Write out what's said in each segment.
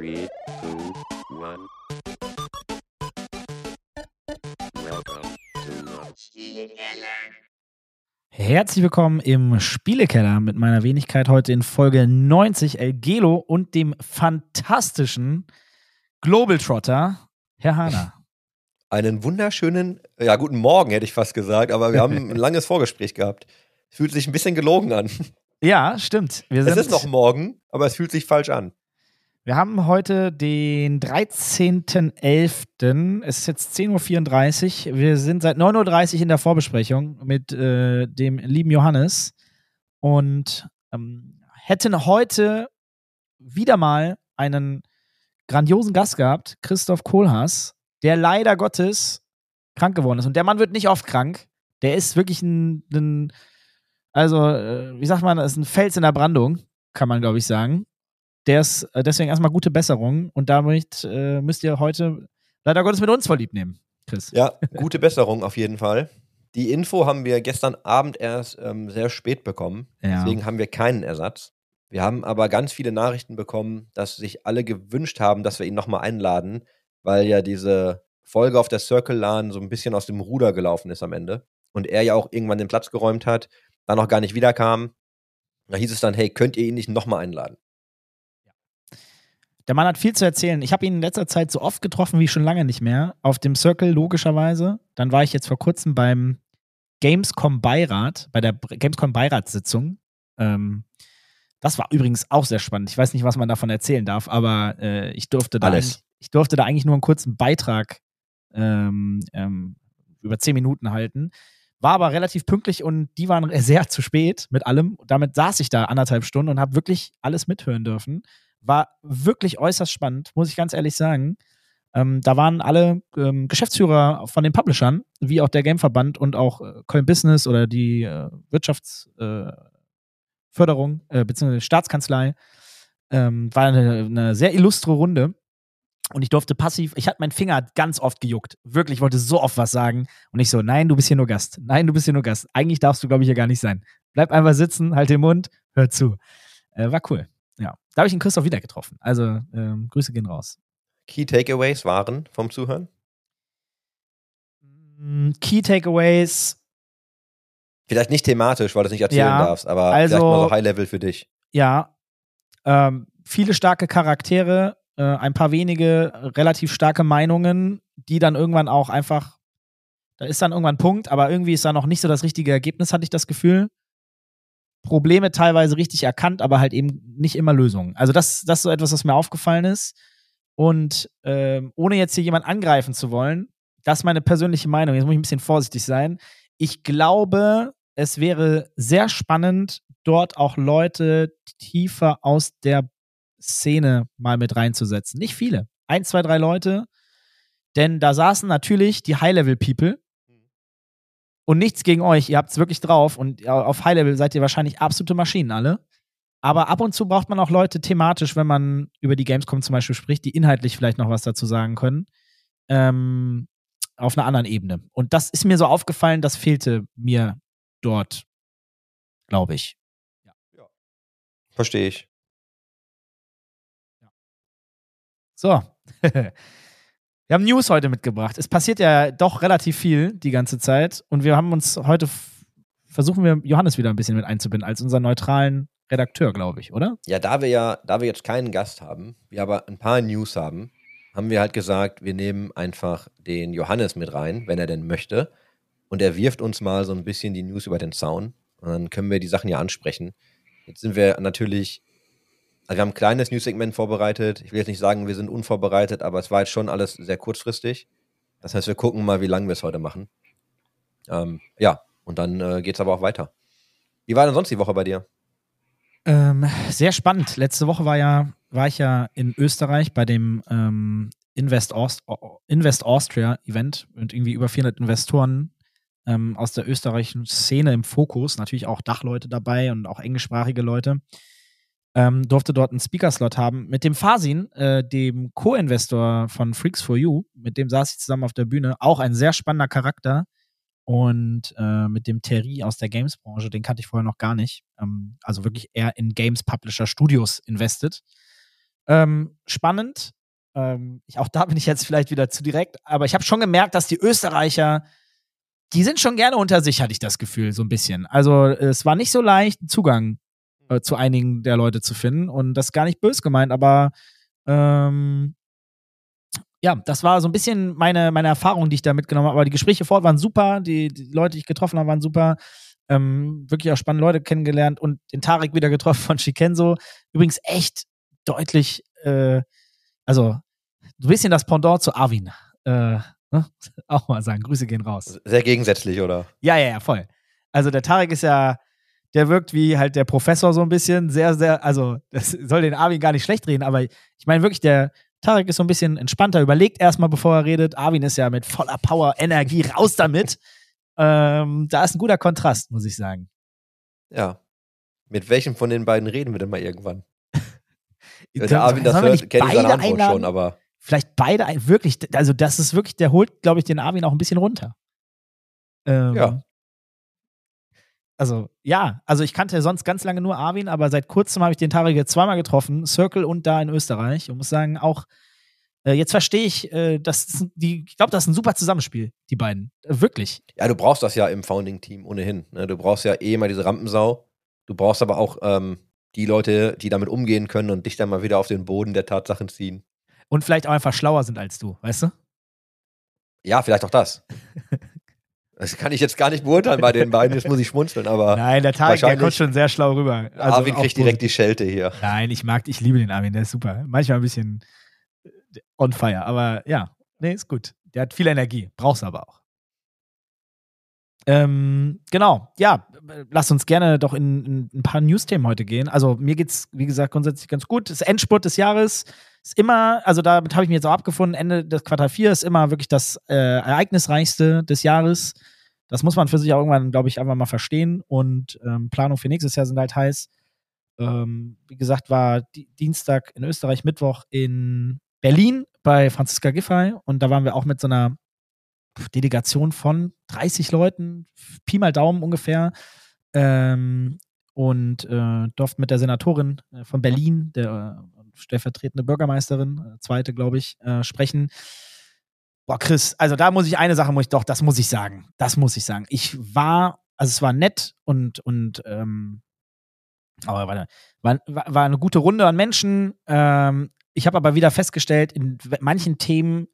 Three, two, one. Welcome to Herzlich willkommen im Spielekeller mit meiner Wenigkeit heute in Folge 90 El Gelo und dem fantastischen Globaltrotter, Herr Hahner. Einen wunderschönen, ja, guten Morgen hätte ich fast gesagt, aber wir haben ein langes Vorgespräch gehabt. Fühlt sich ein bisschen gelogen an. Ja, stimmt. Wir Es ist noch morgen, aber es fühlt sich falsch an. Wir haben heute den 13.11. Es ist jetzt 10.34 Uhr. Wir sind seit 9.30 Uhr in der Vorbesprechung mit äh, dem lieben Johannes und ähm, hätten heute wieder mal einen grandiosen Gast gehabt, Christoph Kohlhaas, der leider Gottes krank geworden ist. Und der Mann wird nicht oft krank. Der ist wirklich ein, ein also, äh, wie sagt man, ist ein Fels in der Brandung, kann man, glaube ich, sagen. Der ist äh, deswegen erstmal gute Besserung und damit äh, müsst ihr heute leider Gottes mit uns verliebt nehmen, Chris. Ja, gute Besserung auf jeden Fall. Die Info haben wir gestern Abend erst ähm, sehr spät bekommen. Ja. Deswegen haben wir keinen Ersatz. Wir haben aber ganz viele Nachrichten bekommen, dass sich alle gewünscht haben, dass wir ihn nochmal einladen, weil ja diese Folge auf der Circle LAN so ein bisschen aus dem Ruder gelaufen ist am Ende. Und er ja auch irgendwann den Platz geräumt hat, dann noch gar nicht wiederkam. Da hieß es dann, hey, könnt ihr ihn nicht nochmal einladen? Der Mann hat viel zu erzählen. Ich habe ihn in letzter Zeit so oft getroffen wie schon lange nicht mehr. Auf dem Circle logischerweise. Dann war ich jetzt vor kurzem beim Gamescom Beirat, bei der Gamescom Beiratssitzung. Ähm, das war übrigens auch sehr spannend. Ich weiß nicht, was man davon erzählen darf, aber äh, ich durfte da ich durfte da eigentlich nur einen kurzen Beitrag ähm, ähm, über zehn Minuten halten. War aber relativ pünktlich und die waren sehr zu spät mit allem. Damit saß ich da anderthalb Stunden und habe wirklich alles mithören dürfen. War wirklich äußerst spannend, muss ich ganz ehrlich sagen. Ähm, da waren alle ähm, Geschäftsführer von den Publishern, wie auch der Gameverband und auch äh, Köln Business oder die äh, Wirtschaftsförderung, äh, äh, beziehungsweise Staatskanzlei. Ähm, war eine, eine sehr illustre Runde. Und ich durfte passiv, ich hatte meinen Finger ganz oft gejuckt. Wirklich, ich wollte so oft was sagen. Und ich so, nein, du bist hier nur Gast. Nein, du bist hier nur Gast. Eigentlich darfst du, glaube ich, hier gar nicht sein. Bleib einfach sitzen, halt den Mund, hör zu. Äh, war cool. Da habe ich den Christoph wieder getroffen. Also, ähm, Grüße gehen raus. Key Takeaways waren vom Zuhören? Mm, Key Takeaways, Vielleicht nicht thematisch, weil du es nicht erzählen Ja, darfst, aber also- vielleicht mal so High-Level für dich. ja. Ähm, viele starke Charaktere, äh, ein paar wenige relativ starke Meinungen, die dann irgendwann auch einfach, da ist dann irgendwann ein Punkt, aber irgendwie ist da noch nicht so das richtige Ergebnis, hatte ich das Gefühl. Probleme teilweise richtig erkannt, aber halt eben nicht immer Lösungen. Also das, das ist so etwas, was mir aufgefallen ist. Und ähm, ohne jetzt hier jemand angreifen zu wollen, das ist meine persönliche Meinung. Jetzt muss ich ein bisschen vorsichtig sein. Ich glaube, es wäre sehr spannend, dort auch Leute tiefer aus der Szene mal mit reinzusetzen. Nicht viele. Ein, zwei, drei Leute. Denn da saßen natürlich die High-Level-People. Und nichts gegen euch. Ihr habt es wirklich drauf. Und ja, auf High-Level seid ihr wahrscheinlich absolute Maschinen alle. Aber ab und zu braucht man auch Leute thematisch, wenn man über die Gamescom zum Beispiel spricht, die inhaltlich vielleicht noch was dazu sagen können. Ähm, auf einer anderen Ebene. Und das ist mir so aufgefallen, das fehlte mir dort, glaube ich. Verstehe ich. So. wir haben News heute mitgebracht. Es passiert ja doch relativ viel die ganze Zeit. Und wir haben uns heute, versuchen wir Johannes wieder ein bisschen mit einzubinden, als unseren neutralen Redakteur, glaube ich, oder? Ja, da wir ja, da wir jetzt keinen Gast haben, wir aber ein paar News haben, haben wir halt gesagt, wir nehmen einfach den Johannes mit rein, wenn er denn möchte. Und er wirft uns mal so ein bisschen die News über den Zaun. Und dann können wir die Sachen ja ansprechen. Jetzt sind wir natürlich, also wir haben ein kleines News-Segment vorbereitet. Ich will jetzt nicht sagen, wir sind unvorbereitet, aber es war jetzt schon alles sehr kurzfristig. Das heißt, wir gucken mal, wie lange wir es heute machen. Ähm, ja, und dann äh, geht es aber auch weiter. Wie war denn sonst die Woche bei dir? Ähm, sehr spannend. Letzte Woche war ja, war ich ja in Österreich bei dem ähm, Invest, Aust Invest Austria Event und irgendwie über 400 Investoren ähm, aus der österreichischen Szene im Fokus, natürlich auch Dachleute dabei und auch englischsprachige Leute. Ähm, durfte dort einen Speaker-Slot haben mit dem Fasin, äh, dem Co-Investor von Freaks for You, mit dem saß ich zusammen auf der Bühne. Auch ein sehr spannender Charakter. Und äh, mit dem Terry aus der Games-Branche, den kannte ich vorher noch gar nicht. Ähm, also wirklich eher in Games Publisher Studios invested. Ähm, spannend. Ähm, ich, auch da bin ich jetzt vielleicht wieder zu direkt, aber ich habe schon gemerkt, dass die Österreicher, die sind schon gerne unter sich, hatte ich das Gefühl, so ein bisschen. Also es war nicht so leicht, Zugang äh, zu einigen der Leute zu finden und das ist gar nicht bös gemeint, aber ähm, ja, das war so ein bisschen meine, meine Erfahrung, die ich da mitgenommen habe. Aber die Gespräche vor Ort waren super, die, die Leute, die ich getroffen habe, waren super. Ähm, wirklich auch spannende Leute kennengelernt und den Tarek wieder getroffen von Shikenzo. Übrigens echt deutlich, äh, also so ein bisschen das Pendant zu Arvin. Äh, ne? Auch mal sagen, Grüße gehen raus. Sehr gegensätzlich, oder? Ja, ja, ja, voll. Also der Tarek ist ja, der wirkt wie halt der Professor so ein bisschen, sehr, sehr, also das soll den Arvin gar nicht schlecht reden, aber ich meine wirklich, der Tarek ist so ein bisschen entspannter, überlegt erstmal, bevor er redet. Arvin ist ja mit voller Power, Energie, raus damit. Ähm, da ist ein guter Kontrast, muss ich sagen. Ja. Mit welchem von den beiden reden wir denn mal irgendwann? Wenn der Arvin das hört, kennt er seine Antwort einladen? schon, aber Vielleicht beide, wirklich, also das ist wirklich, der holt, glaube ich, den Arvin auch ein bisschen runter. Ähm, Ja. Also, ja, also ich kannte sonst ganz lange nur Arvin, aber seit kurzem habe ich den Tarek jetzt zweimal getroffen, Circle und da in Österreich und muss sagen, auch äh, jetzt verstehe ich, äh, das ist, ein- die, ich glaube, das ist ein super Zusammenspiel, die beiden. Äh, wirklich. ja, du brauchst das ja im Founding-Team ohnehin. Ne? Du brauchst ja eh mal diese Rampensau. Du brauchst aber auch ähm, die Leute, die damit umgehen können und dich dann mal wieder auf den Boden der Tatsachen ziehen. Und vielleicht auch einfach schlauer sind als du, weißt du? Ja, vielleicht auch das. Das kann ich jetzt gar nicht beurteilen bei den beiden, jetzt muss ich schmunzeln, aber Nein, der Tarek, der kommt schon sehr schlau rüber. Also Arvin kriegt direkt die Schelte hier. Nein, ich mag, ich liebe den Armin, der ist super. Manchmal ein bisschen on fire, aber ja, nee, ist gut. Der hat viel Energie, brauchst aber auch. Ähm, genau, ja, äh, lass uns gerne doch in, in ein paar News-Themen heute gehen. Also mir geht's, wie gesagt, grundsätzlich ganz gut. Das Endspurt des Jahres ist immer, also damit habe ich mir jetzt auch abgefunden, Ende des Quartal 4 ist immer wirklich das äh, ereignisreichste des Jahres. Das muss man für sich auch irgendwann, glaube ich, einfach mal verstehen. Und ähm, Planung für nächstes Jahr sind halt heiß. Ähm, wie gesagt, war Di- Dienstag in Österreich, Mittwoch in Berlin bei Franziska Giffey und da waren wir auch mit so einer Delegation von 30 Leuten, Pi mal Daumen ungefähr. Ähm, und äh, durften mit der Senatorin äh, von Berlin, der äh, stellvertretende Bürgermeisterin, äh, zweite, glaube ich, äh, sprechen. Boah, Chris, also da muss ich eine Sache, muss ich doch, das muss ich sagen. Das muss ich sagen. Ich war, also es war nett und, und ähm, aber war, war, war eine gute Runde an Menschen. Ähm, ich habe aber wieder festgestellt, in manchen Themen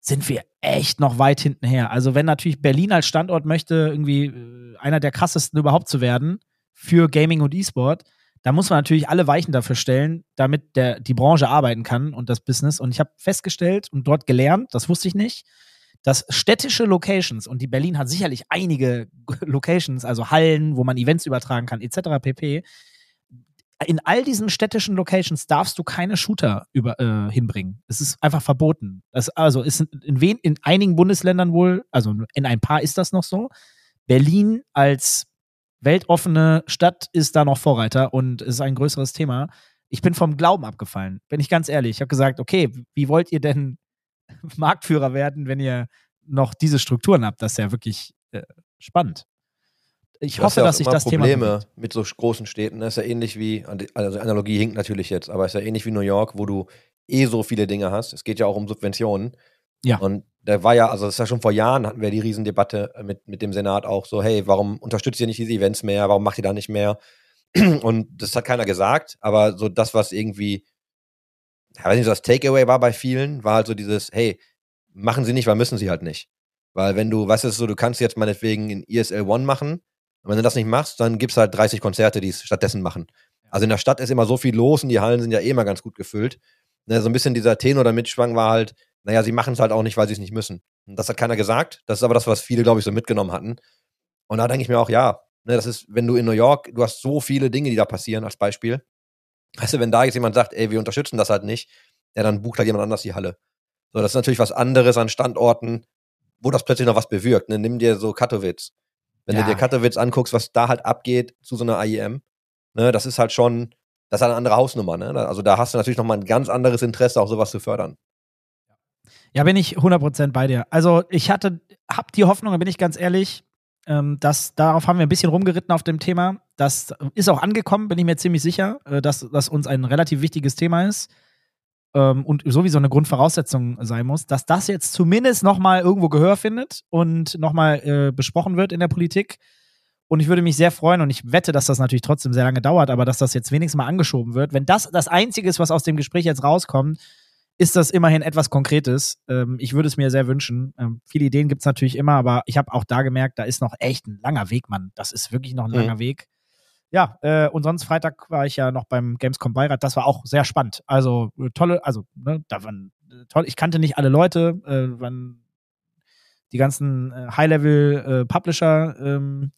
sind wir echt noch weit hinten her. Also wenn natürlich Berlin als Standort möchte, irgendwie äh, einer der krassesten überhaupt zu werden für Gaming und E-Sport, da muss man natürlich alle Weichen dafür stellen, damit der, die Branche arbeiten kann und das Business. Und ich habe festgestellt und dort gelernt, das wusste ich nicht, dass städtische Locations, und die Berlin hat sicherlich einige Locations, also Hallen, wo man Events übertragen kann, etc. pp. In all diesen städtischen Locations darfst du keine Shooter über, äh, hinbringen. Es ist einfach verboten. Das, also ist in, in, in einigen Bundesländern wohl, also in ein paar ist das noch so. Berlin als weltoffene Stadt ist da noch Vorreiter und ist ein größeres Thema. Ich bin vom Glauben abgefallen, bin ich ganz ehrlich. Ich habe gesagt, okay, wie wollt ihr denn Marktführer werden, wenn ihr noch diese Strukturen habt? Das ist ja wirklich äh, spannend. Ich hoffe, ja dass sich das Thema. Probleme mit so großen Städten. Das ist ja ähnlich wie, also Analogie hinkt natürlich jetzt, aber es ist ja ähnlich wie New York, wo du eh so viele Dinge hast. Es geht ja auch um Subventionen. Ja. Und da war ja, also das ist ja schon vor Jahren hatten wir die Riesendebatte mit, mit dem Senat auch so, hey, warum unterstützt ihr nicht diese Events mehr? Warum macht ihr da nicht mehr? Und das hat keiner gesagt, aber so das, was irgendwie, ja, weiß nicht, so das Takeaway war bei vielen, war halt so dieses, hey, machen sie nicht, weil müssen sie halt nicht. Weil wenn du, weißt du, es ist so, du kannst jetzt meinetwegen in ESL One machen, und wenn du das nicht machst, dann gibt's halt 30 Konzerte, die es stattdessen machen. Also in der Stadt ist immer so viel los und die Hallen sind ja eh immer ganz gut gefüllt. Ne, so ein bisschen dieser Tenor der Mitschwang war halt, naja, sie machen es halt auch nicht, weil sie es nicht müssen. Und das hat keiner gesagt. Das ist aber das, was viele, glaube ich, so mitgenommen hatten. Und da denke ich mir auch, ja, ne, das ist, wenn du in New York, du hast so viele Dinge, die da passieren, als Beispiel. Weißt du, wenn da jetzt jemand sagt, ey, wir unterstützen das halt nicht, ja, dann bucht halt jemand anders die Halle. So, das ist natürlich was anderes an Standorten, wo das plötzlich noch was bewirkt. Ne? Nimm dir so Katowice. Wenn Ja. du dir Katowice anguckst, was da halt abgeht zu so einer IEM, ne, das ist halt schon, das ist halt eine andere Hausnummer. Ne? Also da hast du natürlich nochmal ein ganz anderes Interesse, auch sowas zu fördern. Ja, bin ich 100% bei dir. Also ich hatte, hab die Hoffnung, da bin ich ganz ehrlich, ähm, dass darauf haben wir ein bisschen rumgeritten auf dem Thema. Das ist auch angekommen, bin ich mir ziemlich sicher, äh, dass das uns ein relativ wichtiges Thema ist. ähm, und sowieso eine Grundvoraussetzung sein muss, dass das jetzt zumindest nochmal irgendwo Gehör findet und nochmal äh, besprochen wird in der Politik. Und ich würde mich sehr freuen und ich wette, dass das natürlich trotzdem sehr lange dauert, aber dass das jetzt wenigstens mal angeschoben wird. Wenn das das Einzige ist, was aus dem Gespräch jetzt rauskommt, ist das immerhin etwas Konkretes. Ähm, ich würde es mir sehr wünschen. Ähm, viele Ideen gibt es natürlich immer, aber ich habe auch da gemerkt, da ist noch echt ein langer Weg, Mann. Das ist wirklich noch ein Mhm. langer Weg. Ja, äh, und sonst Freitag war ich ja noch beim Gamescom Beirat. Das war auch sehr spannend. Also äh, tolle, also ne, da waren äh, toll. Ich kannte nicht alle Leute, äh, waren die ganzen äh, High-Level-Publisher. ähm,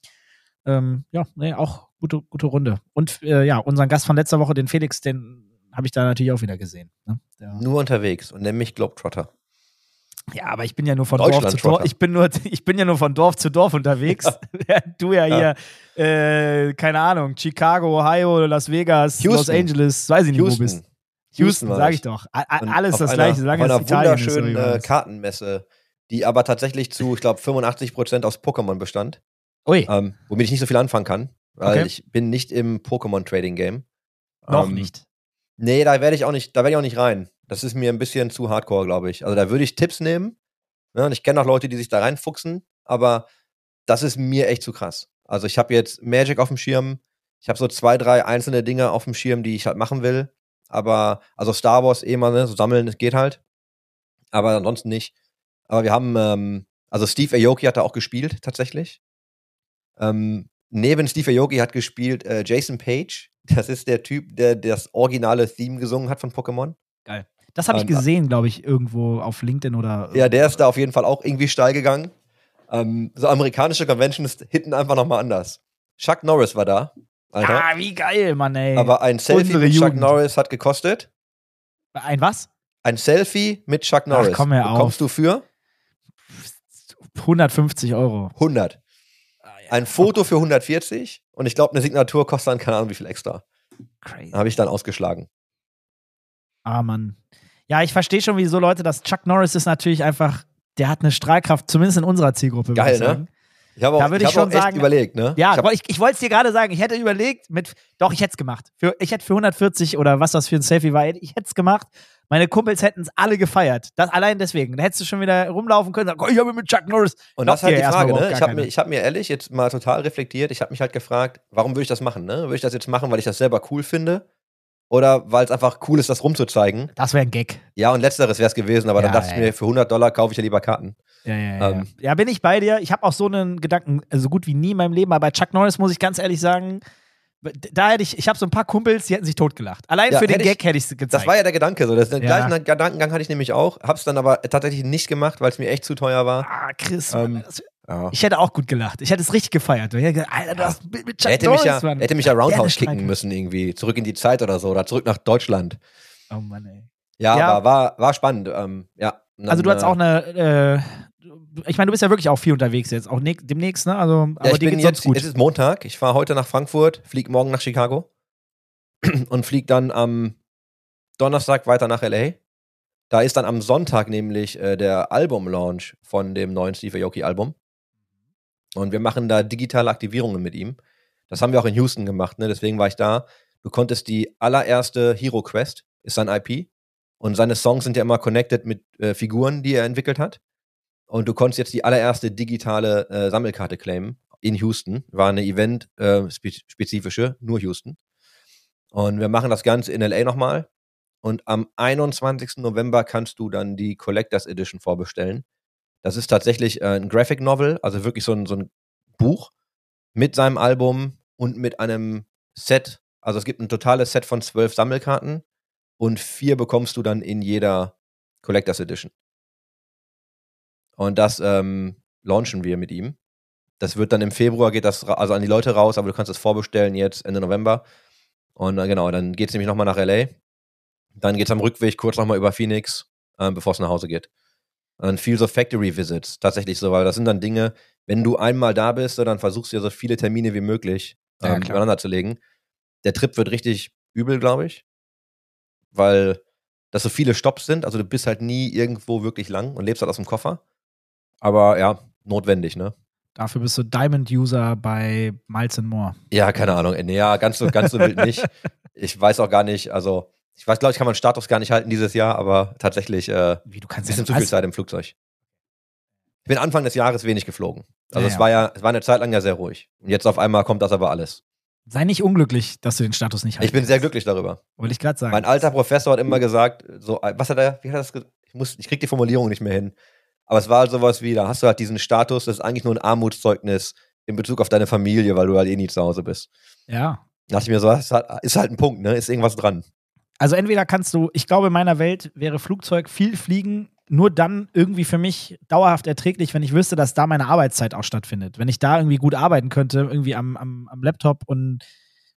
ähm, ja, nee, auch gute, gute Runde. Und äh, ja, unseren Gast von letzter Woche, den Felix, den habe ich da natürlich auch wieder gesehen. Ne? Der, Nur unterwegs und nenn mich Globetrotter. ja, aber ich bin ja nur von Dorf zu Dorf. Ich bin nur, ich bin ja nur von Dorf zu Dorf unterwegs. Während du ja, Ja. hier, äh, keine Ahnung, Chicago, Ohio, Las Vegas, Los Houston. Angeles, weiß ich nicht, wo du Houston. bist. Houston, war sag ich. doch. A alles das einer, gleiche, solange auf es Italien ist. wie war äh? Kartenmesse, die aber tatsächlich zu, ich glaube, 85% aus Pokémon bestand. Ui, Ähm, womit ich nicht so viel anfangen kann, weil Okay. ich bin nicht im Pokémon-Trading-Game. noch Ähm, nicht. Nee, da werde ich auch nicht, da werde ich auch nicht rein. Das ist mir ein bisschen zu hardcore, glaube ich. Also da würde ich Tipps nehmen. Ne? Und ich kenne auch Leute, die sich da reinfuchsen, aber das ist mir echt zu krass. Also ich habe jetzt Magic auf dem Schirm. Ich habe so zwei, drei einzelne Dinge auf dem Schirm, die ich halt machen will. Aber, also Star Wars eh mal, ne, so sammeln, das geht halt. Aber ansonsten nicht. Aber wir haben, ähm, also Steve Aoki hat da auch gespielt, tatsächlich. Ähm, neben Steve Aoki hat gespielt äh, Jason Page. Das ist der Typ, der das originale Theme gesungen hat von Pokémon. Das habe ich ähm, gesehen, glaube ich, irgendwo auf LinkedIn oder. Ja, der ist da auf jeden Fall auch irgendwie steil gegangen. Ähm, so amerikanische Conventions hitten einfach nochmal anders. Chuck Norris war da. Alter. Ah, wie geil, Mann, ey. Aber ein Selfie unsere mit Chuck Jugend. Norris hat gekostet. Ein was? Ein Selfie mit Chuck Norris. komm, hör auf. Bekommst du für 150 Euro. 100. Ein Foto für 140 und ich glaube, eine Signatur kostet dann keine Ahnung wie viel extra. Crazy. Habe ich dann ausgeschlagen. Ah, Mann. Ja, ich verstehe schon, wieso Leute das. Chuck Norris ist natürlich einfach, der hat eine Strahlkraft, zumindest in unserer Zielgruppe. Geil, ich ne? Ich habe Da auch, würde ich ich hab schon auch echt sagen- überlegt, ne? Ja, ich hab, ich, ich wollte es dir gerade sagen. Ich hätte überlegt, mit, doch, ich hätte es gemacht. Für, ich hätte für 140 oder was das für ein Selfie war, ich hätte es gemacht. Meine Kumpels hätten es alle gefeiert. Das allein deswegen. Da hättest du schon wieder rumlaufen können und sagen, oh, ich habe mit Chuck Norris. und Glaubt das ist halt die Frage, ne? Ich habe mir, ich hab mir ehrlich jetzt mal total reflektiert. Ich habe mich halt gefragt, warum würde ich das machen, ne? Würde ich das jetzt machen, weil ich das selber cool finde? Oder weil es einfach cool ist, das rumzuzeigen? Das wäre ein Gag. Ja, und letzteres wäre es gewesen, aber Ja, dann dachte ja, ich mir, für 100 Dollar kaufe ich ja lieber Karten. Ja, ja, ja. Ähm. ja, bin ich bei dir. Ich habe auch so einen Gedanken, äh, so gut wie nie in meinem Leben, aber bei Chuck Norris muss ich ganz ehrlich sagen, da hätte ich, ich habe so ein paar Kumpels, die hätten sich totgelacht. Allein Ja, für den hätte ich- Gag hätte ich es gezeigt. Das war ja der Gedanke so. Das, den Ja. gleichen Gedankengang hatte ich nämlich auch. Hab's dann aber tatsächlich nicht gemacht, weil es mir echt zu teuer war. ah, Chris, Ähm, Mann, das, Ja. ich hätte auch gut gelacht. Ich hätte es richtig gefeiert. Ich hätte gesagt, Alter, du hast mit Chuck hätte Norris, mich, ja, Mann. hätte mich ja Roundhouse kicken müssen irgendwie. Zurück in die Zeit oder so. Oder zurück nach Deutschland. Oh Mann, ey. Ja, Ja. aber war, war spannend. Ähm, ja. Dann, Also du hattest äh, auch eine, äh, ich meine, du bist ja wirklich auch viel unterwegs jetzt, auch ne demnächst, ne? Also, aber Ja, ich dir bin jetzt, gut. es ist Montag. Ich fahre heute nach Frankfurt, fliege morgen nach Chicago und fliege dann am Donnerstag weiter nach LA. Da ist dann am Sonntag nämlich äh, der Album-Launch von dem neuen Steve Aoki-Album. Und wir machen da digitale Aktivierungen mit ihm. Das haben wir auch in Houston gemacht, ne? deswegen war ich da. Du konntest die allererste Hero Quest, ist sein IP. Und seine Songs sind ja immer connected mit äh, Figuren, die er entwickelt hat. Und du konntest jetzt die allererste digitale äh, Sammelkarte claimen in Houston. War eine Event-spezifische, äh, nur Houston. Und wir machen das Ganze in LA nochmal. Und am 21. November kannst du dann die Collectors Edition vorbestellen. Das ist tatsächlich äh, ein Graphic Novel, also wirklich so ein, so ein Buch mit seinem Album und mit einem Set. Also es gibt ein totales Set von zwölf Sammelkarten und vier bekommst du dann in jeder Collectors Edition. Und das ähm, launchen wir mit ihm. Das wird dann im Februar, geht das also an die Leute raus, aber du kannst es vorbestellen jetzt Ende November. Und äh, genau, dann geht es nämlich nochmal nach LA. Dann geht es am Rückweg kurz nochmal über Phoenix, ähm, bevor es nach Hause geht. Und dann viel so Factory Visits, tatsächlich so, weil das sind dann Dinge, wenn du einmal da bist, dann versuchst du ja so viele Termine wie möglich Ja, ähm, klar. übereinander zu legen. Der Trip wird richtig übel, glaube ich. Weil das so viele Stops sind. Also du bist halt nie irgendwo wirklich lang und lebst halt aus dem Koffer. Aber ja, notwendig, ne? Dafür bist du Diamond-User bei Miles More. Ja, keine Ahnung. Ja, ganz so, ganz so wild nicht. Ich weiß auch gar nicht, also Ich weiß, glaube ich, kann man Status gar nicht halten dieses Jahr, aber tatsächlich äh, Wie, du ein kannst bisschen ja zu viel? Zeit im Flugzeug. Ich bin Anfang des Jahres wenig geflogen. Also Ja, es war ja, es war eine Zeit lang ja sehr ruhig. Und jetzt auf einmal kommt das aber alles. Sei nicht unglücklich, dass du den Status nicht hast. Ich bin sehr glücklich darüber. Wollte ich gerade sagen. Mein alter Professor hat immer gesagt, so, äh, was hat er, wie hat er das gesagt? Ich, muss, ich krieg die Formulierung nicht mehr hin. Aber es war halt sowas wie, da hast du halt diesen Status, das ist eigentlich nur ein Armutszeugnis in Bezug auf deine Familie, weil du halt eh nie zu Hause bist. ja. Da dachte ich mir so, das ist halt, ist halt ein Punkt, ne? Ist irgendwas dran. Also entweder kannst du, ich glaube, in meiner Welt wäre Flugzeug viel fliegen nur dann irgendwie für mich dauerhaft erträglich, wenn ich wüsste, dass da meine Arbeitszeit auch stattfindet. Wenn ich da irgendwie gut arbeiten könnte, irgendwie am, am, am Laptop und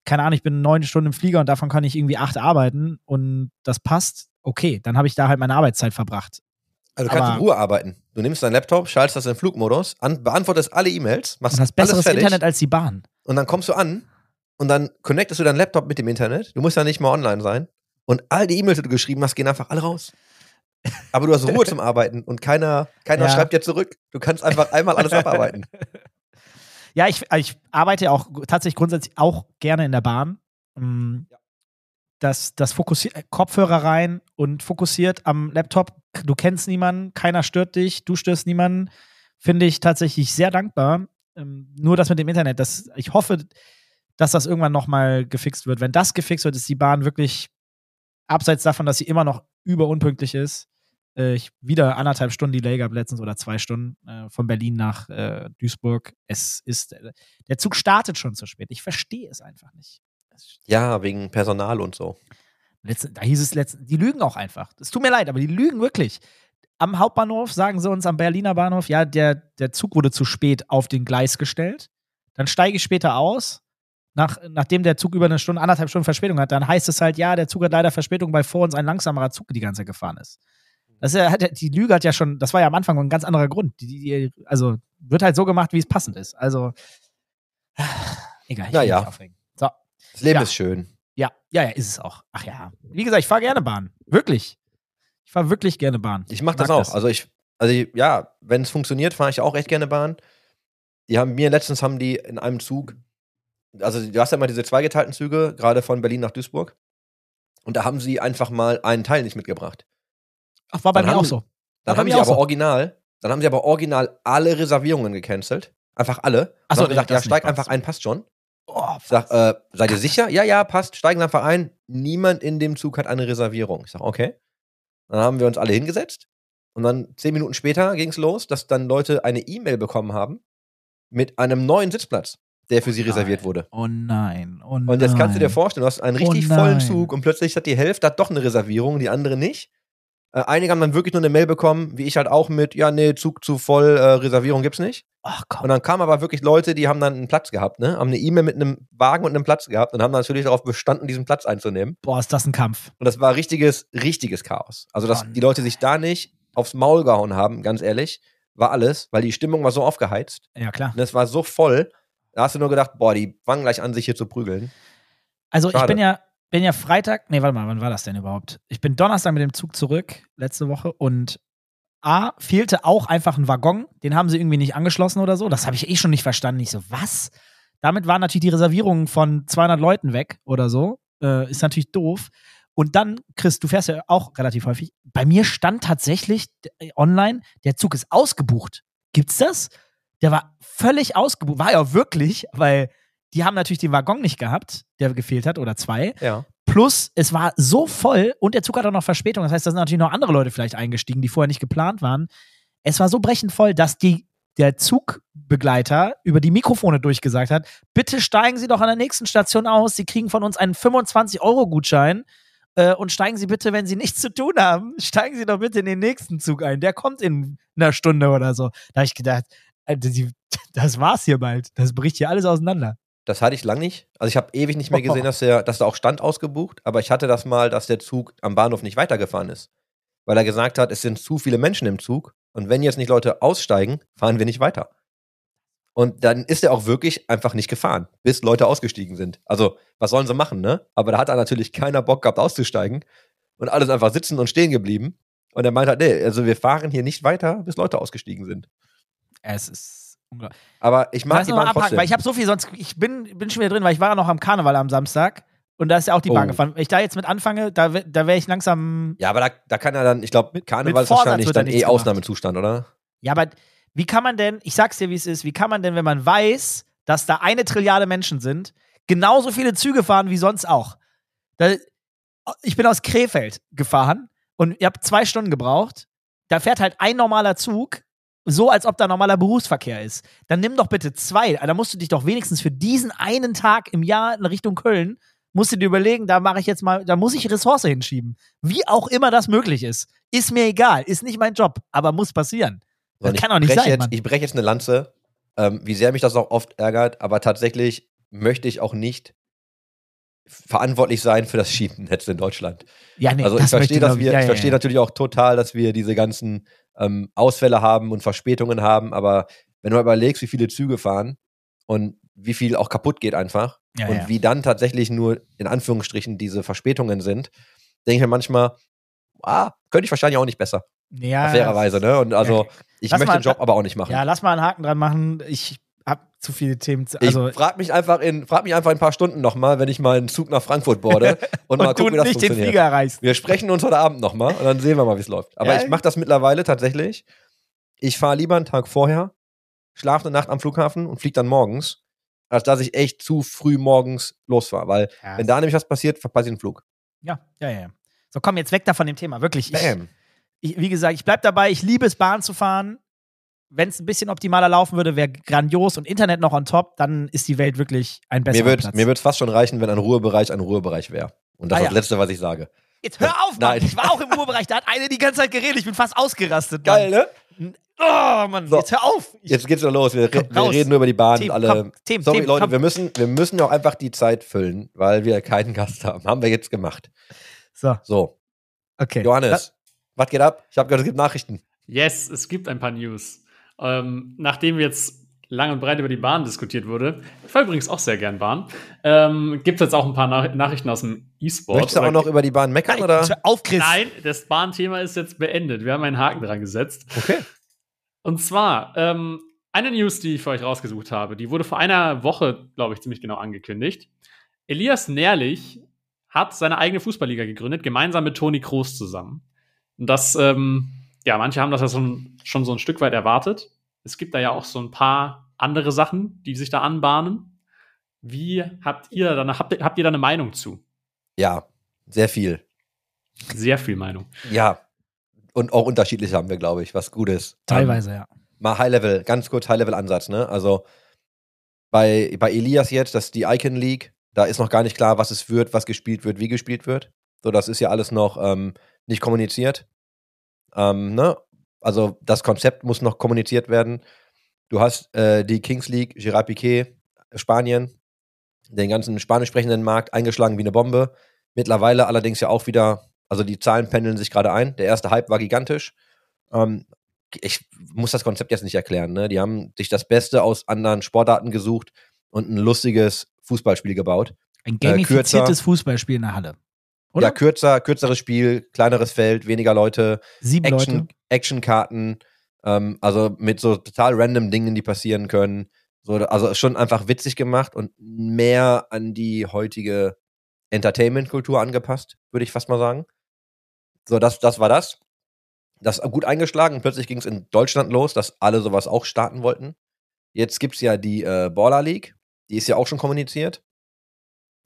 keine Ahnung, ich bin neun Stunden im Flieger und davon kann ich irgendwie acht arbeiten und das passt, okay, dann habe ich da halt meine Arbeitszeit verbracht. Also du kannst in Ruhe arbeiten. Du nimmst deinen Laptop, schaltest das in Flugmodus, an, beantwortest alle E-Mails, machst Und hast besseres fertig Internet als die Bahn. und dann kommst du an und dann connectest du deinen Laptop mit dem Internet. Du musst ja nicht mal online sein. Und all die E-Mails, die du geschrieben hast, gehen einfach alle raus. Aber du hast Ruhe zum Arbeiten und keiner, keiner Ja. schreibt dir zurück. Du kannst einfach einmal alles abarbeiten. Ja, ich, ich arbeite auch tatsächlich grundsätzlich auch gerne in der Bahn. Mm, Das, das fokussiert, Kopfhörer rein und fokussiert am Laptop. Du kennst niemanden, keiner stört dich, du störst niemanden. Finde ich tatsächlich sehr dankbar. Ähm, nur das mit dem Internet, das, ich hoffe, dass das irgendwann nochmal gefixt wird. Wenn das gefixt wird, ist die Bahn wirklich, abseits davon, dass sie immer noch überunpünktlich ist, äh, ich wieder anderthalb Stunden Delay gab letztens oder zwei Stunden äh, von Berlin nach äh, Duisburg. Es ist, äh, der Zug startet schon zu spät. Ich verstehe es einfach nicht. Ja, wegen Personal und so. Letzt, da hieß es letztens, die lügen auch einfach. Es tut mir leid, aber die lügen wirklich. Am Hauptbahnhof sagen sie uns am Berliner Bahnhof, ja, der, der Zug wurde zu spät auf den Gleis gestellt. Dann steige ich später aus. Nach, nachdem der Zug über eine Stunde, anderthalb Stunden Verspätung hat, dann heißt es halt, ja, der Zug hat leider Verspätung, weil vor uns ein langsamerer Zug die ganze Zeit gefahren ist. Das hat ja, die Lüge hat ja schon, das war ja am Anfang ein ganz anderer Grund. Die, die, also wird halt so gemacht, wie es passend ist. Also, egal, ich will Naja. mich aufregen. Das Leben Ja. ist schön. Ja, ja, ja, ist es auch. Ach ja. Wie gesagt, ich fahre gerne Bahn. Wirklich. Ich fahre wirklich gerne Bahn. Ich mache das auch. Also ich, also ich, ja, wenn es funktioniert, fahre ich auch echt gerne Bahn. Die haben mir letztens haben die in einem Zug, also du hast ja immer diese zweigeteilten Züge, gerade von Berlin nach Duisburg. Und da haben sie einfach mal einen Teil nicht mitgebracht. Ach, war bei Dann mir haben- auch so. Dann haben sie aber so. original, dann haben sie aber original alle Reservierungen gecancelt. Einfach alle. Ach so, und haben gesagt, nee, ja, das steig einfach ein, passt schon. Oh, Ich sag, äh, seid ihr sicher? Ja, ja, passt, steigen einfach ein. Niemand in dem Zug hat eine Reservierung. Ich sag, okay. Dann haben wir uns alle hingesetzt und dann zehn Minuten später ging es los, dass dann Leute eine E-Mail bekommen haben mit einem neuen Sitzplatz, der für sie reserviert nein. wurde. Oh nein. Oh Und jetzt kannst du dir nein. vorstellen, du hast einen richtig Oh vollen nein. Zug und plötzlich hat die Hälfte hat doch eine Reservierung, die andere nicht. Äh, einige haben dann wirklich nur eine Mail bekommen, wie ich halt auch mit, ja, nee, Zug zu voll, äh, Reservierung gibt's nicht. Ach komm. Und dann kamen aber wirklich Leute, die haben dann einen Platz gehabt, ne? Haben eine E-Mail mit einem Wagen und einem Platz gehabt und haben natürlich darauf bestanden, diesen Platz einzunehmen. Boah, ist das ein Kampf. Und das war richtiges, richtiges Chaos. Also, dass Oh die Leute sich da nicht aufs Maul gehauen haben, ganz ehrlich, war alles, weil die Stimmung war so aufgeheizt Ja, klar. und es war so voll. Da hast du nur gedacht, boah, die fangen gleich an, sich hier zu prügeln. Also ich Schade. bin ja, bin ja Freitag, nee, warte mal, wann war das denn überhaupt? Ich bin Donnerstag mit dem Zug zurück, letzte Woche, und A, fehlte auch einfach ein Waggon, den haben sie irgendwie nicht angeschlossen oder so. Das habe ich eh schon nicht verstanden. Ich so, was? Damit waren natürlich die Reservierungen von 200 Leuten weg oder so. Äh, ist natürlich doof. Und dann, Chris, du fährst ja auch relativ häufig. Bei mir stand tatsächlich äh, online, der Zug ist ausgebucht. Gibt's das? Der war völlig ausgebucht. War ja wirklich, weil die haben natürlich den Waggon nicht gehabt, der gefehlt hat, oder zwei. Ja. Plus, es war so voll und der Zug hat auch noch Verspätung. Das heißt, da sind natürlich noch andere Leute vielleicht eingestiegen, die vorher nicht geplant waren. Es war so brechend voll, dass die, der Zugbegleiter über die Mikrofone durchgesagt hat: Bitte steigen Sie doch an der nächsten Station aus. Sie kriegen von uns einen 25-Euro-Gutschein. Äh, und steigen Sie bitte, wenn Sie nichts zu tun haben, steigen Sie doch bitte in den nächsten Zug ein. Der kommt in einer Stunde oder so. Da habe ich gedacht, die, das war's hier bald. Das bricht hier alles auseinander. Das hatte ich lang nicht. Also ich habe ewig nicht mehr gesehen, dass, der, dass da auch stand ausgebucht, aber ich hatte das mal, dass der Zug am Bahnhof nicht weitergefahren ist. Weil er gesagt hat, es sind zu viele Menschen im Zug und wenn jetzt nicht Leute aussteigen, fahren wir nicht weiter. Und dann ist er auch wirklich einfach nicht gefahren, bis Leute ausgestiegen sind. Also, was sollen sie machen, ne? Aber da hat er natürlich keiner Bock gehabt auszusteigen und alles einfach sitzen und stehen geblieben. Und er meint halt, nee, also wir fahren hier nicht weiter, bis Leute ausgestiegen sind. Es ist. Aber ich mag die Bahn abhaken, trotzdem. weil ich habe so viel sonst. Ich bin, bin schon wieder drin, weil ich war ja noch am Karneval am Samstag Und da ist ja auch die Bahn Oh. gefahren. Wenn ich da jetzt mit anfange, da, da wäre ich langsam. Ja, aber da, da kann er dann, ich glaube, Karneval ist wahrscheinlich dann eh gemacht. Ausnahmezustand, oder? Ja, aber wie kann man denn, ich sag's dir, wie es ist, wie kann man denn, wenn man weiß, dass da eine Trilliarde Menschen sind, genauso viele Züge fahren wie sonst auch? Da, ich bin aus Krefeld gefahren und ihr habt zwei Stunden gebraucht. Da fährt halt ein normaler Zug, so als ob da normaler Berufsverkehr ist. Dann nimm doch bitte zwei. Da musst du dich doch wenigstens für diesen einen Tag im Jahr in Richtung Köln, musst du dir überlegen, da mache ich jetzt mal, da muss ich Ressource hinschieben. Wie auch immer das möglich ist. Ist mir egal, ist nicht mein Job, aber muss passieren. Das kann doch nicht sein, Jetzt, Mann. ich breche jetzt eine Lanze, ähm, wie sehr mich das auch oft ärgert, aber tatsächlich möchte ich auch nicht verantwortlich sein für das Schienennetz in Deutschland. Ja, nee, also ich das verstehe, dass wir, ja, ich verstehe ja. natürlich auch total, dass wir diese ganzen ähm, Ausfälle haben und Verspätungen haben, aber wenn du mal überlegst, wie viele Züge fahren und wie viel auch kaputt geht einfach Ja, und ja. wie dann tatsächlich nur in Anführungsstrichen diese Verspätungen sind, denke ich mir manchmal, ah, könnte ich wahrscheinlich auch nicht besser, Ja, fairerweise, ne? Und also ich Lass möchte mal- den Job aber auch nicht machen. Ja, lass mal einen Haken dran machen. Ich habe zu viele Themen. Zu, also, ich frag mich einfach in, frag mich einfach in ein paar Stunden nochmal, wenn ich mal einen Zug nach Frankfurt boarde und, mal und du gucken, wie das nicht den funktioniert. Flieger erreichst. Wir sprechen uns heute Abend nochmal und dann sehen wir mal, wie es läuft. Aber Ja. ich mache das mittlerweile tatsächlich. Ich fahre lieber einen Tag vorher, schlafe eine Nacht am Flughafen und fliege dann morgens, als dass ich echt zu früh morgens losfahre. Weil Ja, wenn da nämlich was passiert, verpasse ich den Flug. ja, ja, ja. So, komm jetzt weg da von dem Thema. Wirklich. Ich, Bam. ich, wie gesagt, ich bleib dabei. Ich liebe es, Bahn zu fahren. Wenn es ein bisschen optimaler laufen würde, wäre grandios und Internet noch on top, dann ist die Welt wirklich ein besserer Mir wird Platz. mir wird's fast schon reichen, wenn ein Ruhebereich ein Ruhebereich wäre. Und das Ah, ist ja. das Letzte, was ich sage. Jetzt hör auf, Mann. Nein. Ich war auch im Ruhebereich. Da hat eine die ganze Zeit geredet. Ich bin fast ausgerastet. Mann. ne? Oh, Mann. So. Jetzt hör auf. Ich, Jetzt geht's wieder los. Wir, re wir reden nur über die Bahn Themen, und alle. komm, Themen, Sorry, Themen, Leute, komm. wir müssen, wir müssen ja auch einfach die Zeit füllen, weil wir keinen Gast haben. Haben wir jetzt gemacht. so, So, okay. Johannes, was geht ab? Ich habe gehört, es gibt Nachrichten. Yes, es gibt ein paar News. Ähm, nachdem jetzt lang und breit über die Bahn diskutiert wurde, ich fahre übrigens auch sehr gern Bahn, ähm, gibt es jetzt auch ein paar Nach Nachrichten aus dem E-Sport. Möchtest du auch noch über die Bahn meckern Nein, oder? auf, Chris. Nein, das Bahnthema ist jetzt beendet. Wir haben einen Haken dran gesetzt. Okay. Und zwar, ähm, eine News, die ich für euch rausgesucht habe, die wurde vor einer Woche, glaube ich, ziemlich genau angekündigt. Elias Nährlich hat seine eigene Fußballliga gegründet, gemeinsam mit Toni Kroos zusammen. Und das, ähm, ja, manche haben das ja schon, schon so ein Stück weit erwartet. Es gibt da ja auch so ein paar andere Sachen, die sich da anbahnen. Wie habt ihr da, habt, ihr- habt ihr da eine Meinung zu? Ja, sehr viel. Sehr viel Meinung. Ja. Und auch unterschiedlich haben wir, glaube ich, was gut ist. Teilweise, ja. Mal High-Level, ganz kurz High-Level-Ansatz, ne? Also bei, bei Elias jetzt, das ist die Icon League, da ist noch gar nicht klar, was es wird, was gespielt wird, wie gespielt wird. So, das ist ja alles noch ähm, nicht kommuniziert. Ähm, ne? Also das Konzept muss noch kommuniziert werden. Du hast äh, die Kings League, Gerard Piquet, Spanien, den ganzen spanisch sprechenden Markt eingeschlagen wie eine Bombe. Mittlerweile allerdings ja auch wieder, also die Zahlen pendeln sich gerade ein. Der erste Hype war gigantisch. Ähm, ich muss das Konzept jetzt nicht erklären. Ne? Die haben sich das Beste aus anderen Sportarten gesucht und ein lustiges Fußballspiel gebaut. Ein Äh, gamifiziertes kürzer. Fußballspiel in der Halle. Oder? Ja, kürzer, kürzeres Spiel, kleineres Feld, weniger Leute, Sieben Action, Leute. Actionkarten, ähm, also mit so total random Dingen, die passieren können. So, also schon einfach witzig gemacht und mehr an die heutige Entertainment-Kultur angepasst, würde ich fast mal sagen. So, das, das war das. Das ist gut eingeschlagen plötzlich ging es in Deutschland los, dass alle sowas auch starten wollten. Jetzt gibt es ja die äh, Baller League, die ist ja auch schon kommuniziert.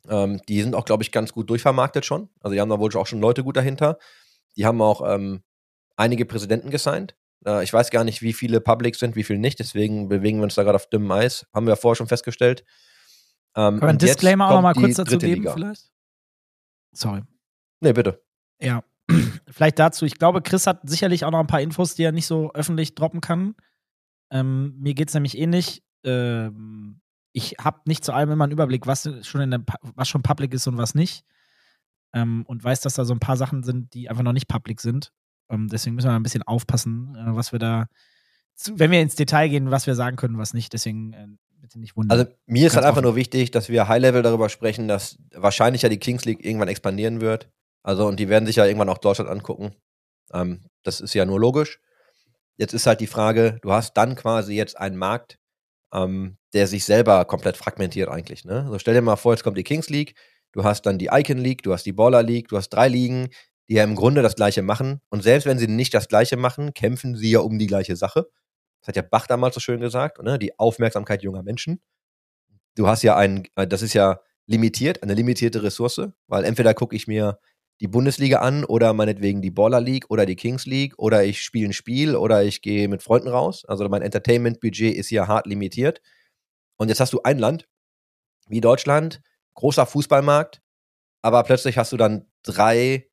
Ähm, die sind auch, glaube ich, ganz gut durchvermarktet schon. Also die haben da wohl auch schon Leute gut dahinter. Die haben auch ähm, einige Präsidenten gesigned. Äh, ich weiß gar nicht, wie viele Public sind, wie viele nicht. Deswegen bewegen wir uns da gerade auf dünnem Eis. Haben wir ja vorher schon festgestellt. Ähm, Können wir einen Disclaimer auch noch mal kurz dazu geben, Liga. vielleicht? Sorry. Nee, bitte. Ja. Vielleicht dazu. Ich glaube, Chris hat sicherlich auch noch ein paar Infos, die er nicht so öffentlich droppen kann. Ähm, mir geht es nämlich ähnlich. Ähm, ich habe nicht zu allem immer einen Überblick, was schon, in der, was schon public ist und was nicht. Ähm, und weiß, dass da so ein paar Sachen sind, die einfach noch nicht public sind. Ähm, deswegen müssen wir ein bisschen aufpassen, äh, was wir da, zu, wenn wir ins Detail gehen, was wir sagen können, was nicht. Deswegen äh, bitte nicht wundern. Also mir ist halt einfach offen. nur wichtig, dass wir High-Level darüber sprechen, dass wahrscheinlich ja die Kings League irgendwann expandieren wird. Also und die werden sich ja irgendwann auch Deutschland angucken. Ähm, das ist ja nur logisch. Jetzt ist halt die Frage, du hast dann quasi jetzt einen Markt, ähm, der sich selber komplett fragmentiert eigentlich. Ne? Also stell dir mal vor, jetzt kommt die Kings League, du hast dann die Icon League, du hast die Baller League, du hast drei Ligen, die ja im Grunde das Gleiche machen. Und selbst wenn sie nicht das Gleiche machen, kämpfen sie ja um die gleiche Sache. Das hat ja Bach damals so schön gesagt, ne? die Aufmerksamkeit junger Menschen. Du hast ja einen, äh, das ist ja limitiert, eine limitierte Ressource, weil entweder gucke ich mir die Bundesliga an oder meinetwegen die Baller League oder die Kings League oder ich spiele ein Spiel oder ich gehe mit Freunden raus. Also mein Entertainment-Budget ist ja hart limitiert. Und jetzt hast du ein Land wie Deutschland, großer Fußballmarkt, aber plötzlich hast du dann drei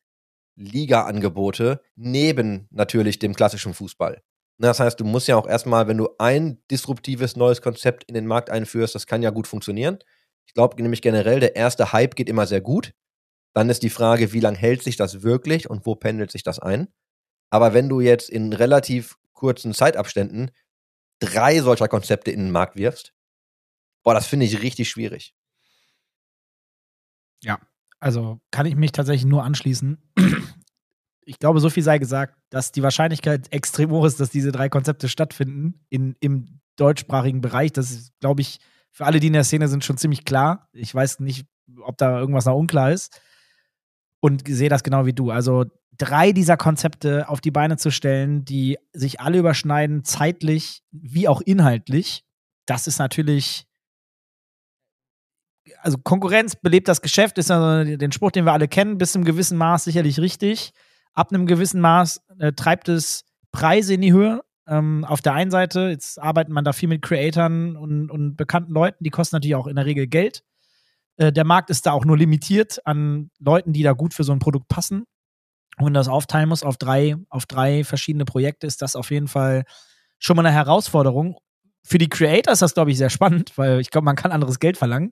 Liga-Angebote neben natürlich dem klassischen Fußball. Das heißt, du musst ja auch erstmal, wenn du ein disruptives neues Konzept in den Markt einführst, das kann ja gut funktionieren. Ich glaube nämlich generell, der erste Hype geht immer sehr gut. Dann ist die Frage, wie lange hält sich das wirklich und wo pendelt sich das ein? Aber wenn du jetzt in relativ kurzen Zeitabständen drei solcher Konzepte in den Markt wirfst, boah, das finde ich richtig schwierig. Ja, also kann ich mich tatsächlich nur anschließen. Ich glaube, so viel sei gesagt, dass die Wahrscheinlichkeit extrem hoch ist, dass diese drei Konzepte stattfinden in, im deutschsprachigen Bereich. Das ist, glaube ich, für alle, die in der Szene sind, schon ziemlich klar. Ich weiß nicht, ob da irgendwas noch unklar ist und sehe das genau wie du. Also drei dieser Konzepte auf die Beine zu stellen, die sich alle überschneiden, zeitlich wie auch inhaltlich, das ist natürlich. Also Konkurrenz belebt das Geschäft, ist ja den Spruch, den wir alle kennen, bis zu einem gewissen Maß sicherlich richtig. Ab einem gewissen Maß äh, treibt es Preise in die Höhe. Ähm, auf der einen Seite, jetzt arbeitet man da viel mit Creatoren und, und bekannten Leuten, die kosten natürlich auch in der Regel Geld. Äh, der Markt ist da auch nur limitiert an Leuten, die da gut für so ein Produkt passen. Und wenn du das aufteilen musst auf drei, auf drei verschiedene Projekte, ist das auf jeden Fall schon mal eine Herausforderung. Für die Creator ist das, glaube ich, sehr spannend, weil ich glaube, man kann anderes Geld verlangen.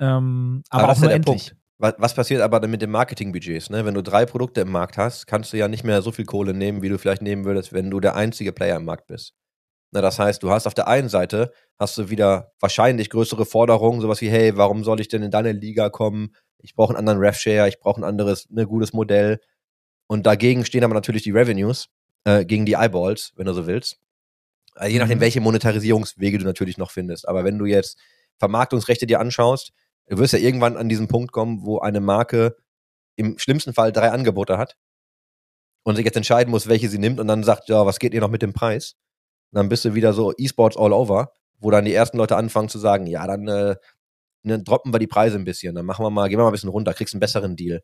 Ähm, aber, aber auch nur endlich. Was, was passiert aber dann mit den Marketingbudgets? Ne? Wenn du drei Produkte im Markt hast, kannst du ja nicht mehr so viel Kohle nehmen, wie du vielleicht nehmen würdest, wenn du der einzige Player im Markt bist. Na, das heißt, du hast auf der einen Seite hast du wieder wahrscheinlich größere Forderungen, sowas wie, hey, warum soll ich denn in deine Liga kommen? Ich brauche einen anderen Rev-Share, ich brauche ein anderes, ne, gutes Modell. Und dagegen stehen aber natürlich die Revenues, äh, gegen die Eyeballs, wenn du so willst. Äh, je nachdem, mhm. welche Monetarisierungswege du natürlich noch findest. Aber wenn du jetzt Vermarktungsrechte dir anschaust, du wirst ja irgendwann an diesen Punkt kommen, wo eine Marke im schlimmsten Fall drei Angebote hat und sich jetzt entscheiden muss, welche sie nimmt und dann sagt, ja, was geht ihr noch mit dem Preis? Und dann bist du wieder so E-Sports all over, wo dann die ersten Leute anfangen zu sagen, ja, dann, äh, dann droppen wir die Preise ein bisschen, dann machen wir mal, gehen wir mal ein bisschen runter, kriegst einen besseren Deal.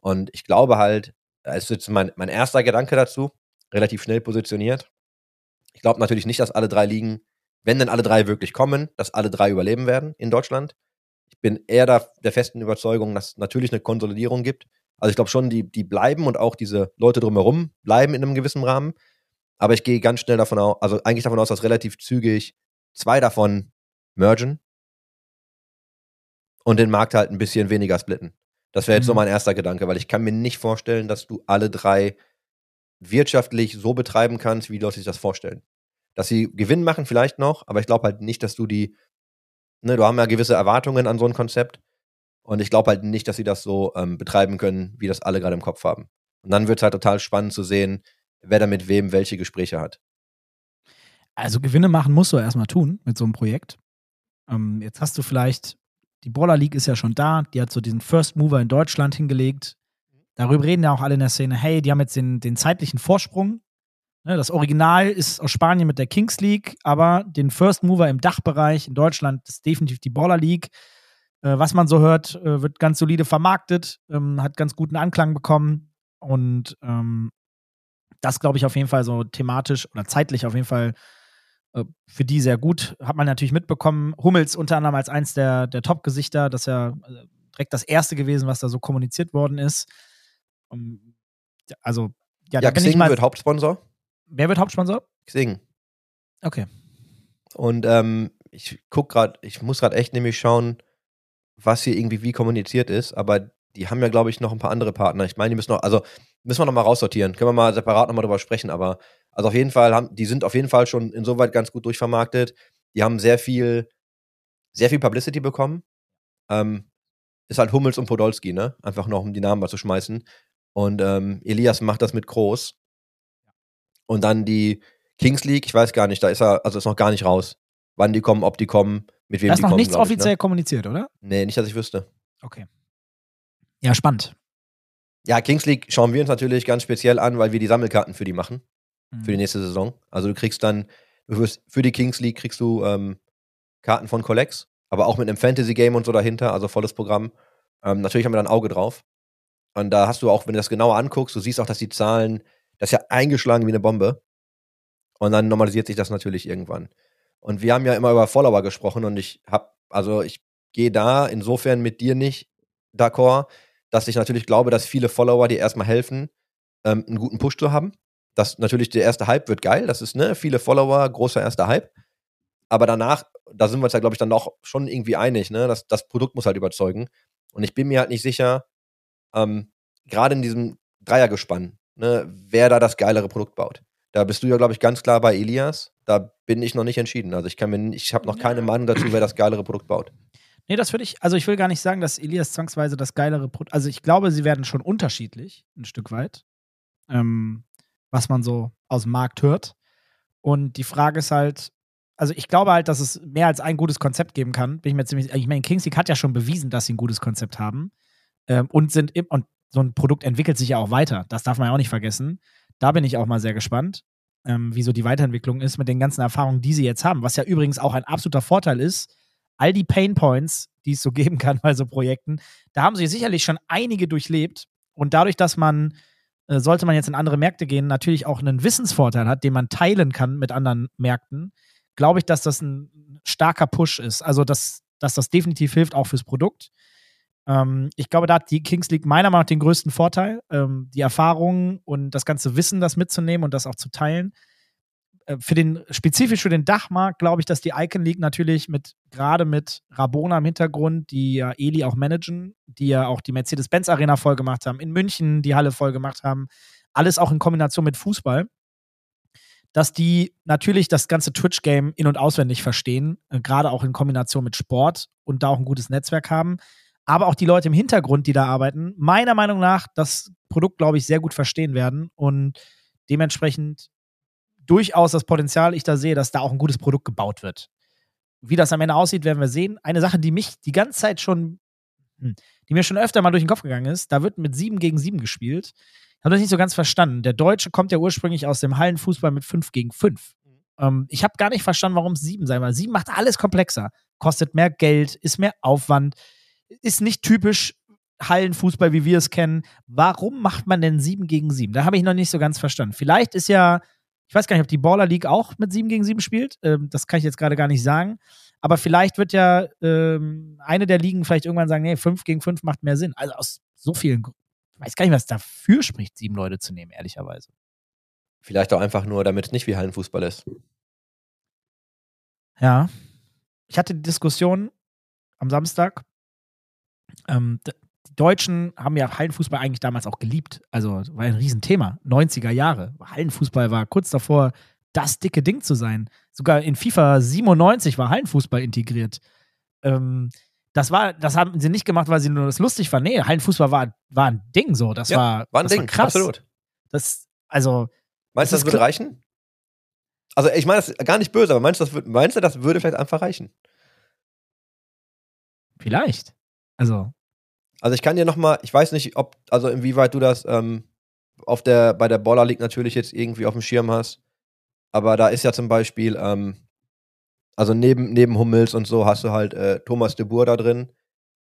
Und ich glaube halt, das ist jetzt mein, mein erster Gedanke dazu, relativ schnell positioniert. Ich glaube natürlich nicht, dass alle drei liegen, wenn denn alle drei wirklich kommen, dass alle drei überleben werden in Deutschland. Ich bin eher da, der festen Überzeugung, dass es natürlich eine Konsolidierung gibt. Also ich glaube schon, die, die bleiben und auch diese Leute drumherum bleiben in einem gewissen Rahmen. Aber ich gehe ganz schnell davon aus, also eigentlich davon aus, dass relativ zügig zwei davon mergen und den Markt halt ein bisschen weniger splitten. Das wäre jetzt mhm. so mein erster Gedanke, weil ich kann mir nicht vorstellen, dass du alle drei wirtschaftlich so betreiben kannst, wie Leute sich das vorstellen. Dass sie Gewinn machen vielleicht noch, aber ich glaube halt nicht, dass du die, ne, du hast ja gewisse Erwartungen an so ein Konzept und ich glaube halt nicht, dass sie das so ähm, betreiben können, wie das alle gerade im Kopf haben. Und dann wird es halt total spannend zu sehen, wer da mit wem welche Gespräche hat. Also Gewinne machen musst du erstmal tun mit so einem Projekt. Ähm, jetzt hast du vielleicht, die Baller League ist ja schon da, die hat so diesen First Mover in Deutschland hingelegt. Darüber reden ja auch alle in der Szene, hey, die haben jetzt den, den zeitlichen Vorsprung. Ne, das Original ist aus Spanien mit der Kings League, aber den First Mover im Dachbereich in Deutschland ist definitiv die Baller League. Äh, was man so hört, äh, wird ganz solide vermarktet, ähm, hat ganz guten Anklang bekommen und ähm, das glaube ich auf jeden Fall so thematisch oder zeitlich auf jeden Fall äh, für die sehr gut. Hat man natürlich mitbekommen. Hummels unter anderem als eins der, der Top-Gesichter, das ist ja direkt das erste gewesen, was da so kommuniziert worden ist. Um, also, ja, ja Xing mal, wird Hauptsponsor. Wer wird Hauptsponsor? Xing. Okay. Und ähm, ich guck gerade, ich muss gerade echt nämlich schauen, was hier irgendwie wie kommuniziert ist, aber die haben ja, glaube ich, noch ein paar andere Partner. Ich meine, die müssen noch, also müssen wir noch mal raussortieren. Können wir mal separat noch mal drüber sprechen, aber also auf jeden Fall haben, die sind auf jeden Fall schon insoweit ganz gut durchvermarktet. Die haben sehr viel, sehr viel Publicity bekommen. Ähm, ist halt Hummels und Podolski, ne? Einfach noch, um die Namen mal zu schmeißen. Und ähm, Elias macht das mit Groß. Und dann die Kings League, ich weiß gar nicht, da ist er, also ist noch gar nicht raus. Wann die kommen, ob die kommen, mit wem die kommen. Da ist noch nichts offiziell ne? kommuniziert, oder? Nee, nicht, dass ich wüsste. Okay. Ja, spannend. Ja, Kings League schauen wir uns natürlich ganz speziell an, weil wir die Sammelkarten für die machen, Mhm. für die nächste Saison. Also du kriegst dann, du wirst, für die Kings League kriegst du ähm, Karten von Collex, aber auch mit einem Fantasy-Game und so dahinter, also volles Programm. Ähm, natürlich haben wir da ein Auge drauf. Und da hast du auch, wenn du das genauer anguckst, du siehst auch, dass die Zahlen, das ist ja eingeschlagen wie eine Bombe. Und dann normalisiert sich das natürlich irgendwann. Und wir haben ja immer über Follower gesprochen und ich hab, also ich gehe da insofern mit dir nicht d'accord, dass ich natürlich glaube, dass viele Follower dir erstmal helfen, ähm, einen guten Push zu haben. Das natürlich der erste Hype wird geil, das ist ne, viele Follower, großer erster Hype. Aber danach, da sind wir uns ja, glaube ich, dann auch schon irgendwie einig, ne? Das, das Produkt muss halt überzeugen. Und ich bin mir halt nicht sicher, ähm, gerade in diesem Dreiergespann, ne, wer da das geilere Produkt baut. Da bist du ja, glaube ich, ganz klar bei Elias. Da bin ich noch nicht entschieden. Also ich kann mir, ich habe noch keine Meinung dazu, wer das geilere Produkt baut. Nee, das würde ich, also ich will gar nicht sagen, dass Elias zwangsweise das geilere Produkt, also ich glaube, sie werden schon unterschiedlich, ein Stück weit, ähm, was man so aus dem Markt hört. Und die Frage ist halt, also ich glaube halt, dass es mehr als ein gutes Konzept geben kann. Bin ich mir ziemlich, ich meine, Kings League hat ja schon bewiesen, dass sie ein gutes Konzept haben ähm, und sind im, und so ein Produkt entwickelt sich ja auch weiter. Das darf man ja auch nicht vergessen. Da bin ich auch mal sehr gespannt, ähm, wie so die Weiterentwicklung ist mit den ganzen Erfahrungen, die sie jetzt haben. Was ja übrigens auch ein absoluter Vorteil ist. All die Pain Points, die es so geben kann bei so Projekten, da haben sie sicherlich schon einige durchlebt. Und dadurch, dass man, äh, sollte man jetzt in andere Märkte gehen, natürlich auch einen Wissensvorteil hat, den man teilen kann mit anderen Märkten, glaube ich, dass das ein starker Push ist. Also, dass, dass das definitiv hilft, auch fürs Produkt. Ähm, ich glaube, da hat die Kings League meiner Meinung nach den größten Vorteil, ähm, die Erfahrungen und das ganze Wissen, das mitzunehmen und das auch zu teilen. Äh, für den, spezifisch für den Dachmarkt glaube ich, dass die Icon League natürlich mit, gerade mit Rabona im Hintergrund, die ja Eli auch managen, die ja auch die Mercedes-Benz Arena voll gemacht haben, in München die Halle voll gemacht haben, alles auch in Kombination mit Fußball, dass die natürlich das ganze Twitch-Game in- und auswendig verstehen, äh, gerade auch in Kombination mit Sport und da auch ein gutes Netzwerk haben. Aber auch die Leute im Hintergrund, die da arbeiten, meiner Meinung nach das Produkt, glaube ich, sehr gut verstehen werden und dementsprechend durchaus das Potenzial ich da sehe, dass da auch ein gutes Produkt gebaut wird. Wie das am Ende aussieht, werden wir sehen. Eine Sache, die mich die ganze Zeit schon, hm, die mir schon öfter mal durch den Kopf gegangen ist, da wird mit 7 gegen 7 gespielt. Ich habe das nicht so ganz verstanden. Der Deutsche kommt ja ursprünglich aus dem Hallenfußball mit 5 gegen 5. Ähm, ich habe gar nicht verstanden, warum es 7 sein soll. 7 macht alles komplexer. Kostet mehr Geld, ist mehr Aufwand, ist nicht typisch Hallenfußball, wie wir es kennen. Warum macht man denn 7 gegen 7? Da habe ich noch nicht so ganz verstanden. Vielleicht ist ja, ich weiß gar nicht, ob die Baller League auch mit 7 gegen 7 spielt. Ähm, das kann ich jetzt gerade gar nicht sagen. Aber vielleicht wird ja ähm, eine der Ligen vielleicht irgendwann sagen, nee, 5 gegen 5 macht mehr Sinn. Also aus so vielen, Gr- ich weiß gar nicht, was dafür spricht, sieben Leute zu nehmen, ehrlicherweise. Vielleicht auch einfach nur, damit es nicht wie Hallenfußball ist. Ja. Ich hatte die Diskussion am Samstag. Ähm, die Deutschen haben ja Hallenfußball eigentlich damals auch geliebt. Also war ein Riesenthema. 90er Jahre. Hallenfußball war kurz davor, das dicke Ding zu sein. Sogar in FIFA 97 war Hallenfußball integriert. Ähm, das war, das haben sie nicht gemacht, weil sie nur das lustig fanden. Nee, Hallenfußball war, war ein Ding so. Das Ja, war, War ein das Ding, war krass. absolut. Das, also, Meinst du, Das das würde reichen? Also, ich meine das ist gar nicht böse, aber meinst du, das, meinst du, das würde vielleicht einfach reichen? vielleicht. Also, Also, ich kann dir nochmal, ich weiß nicht, ob, also inwieweit du das ähm, auf der, bei der Baller League natürlich jetzt irgendwie auf dem Schirm hast. Aber da ist ja zum Beispiel, ähm, also neben, neben Hummels und so hast du halt äh, Thomas de Boer da drin.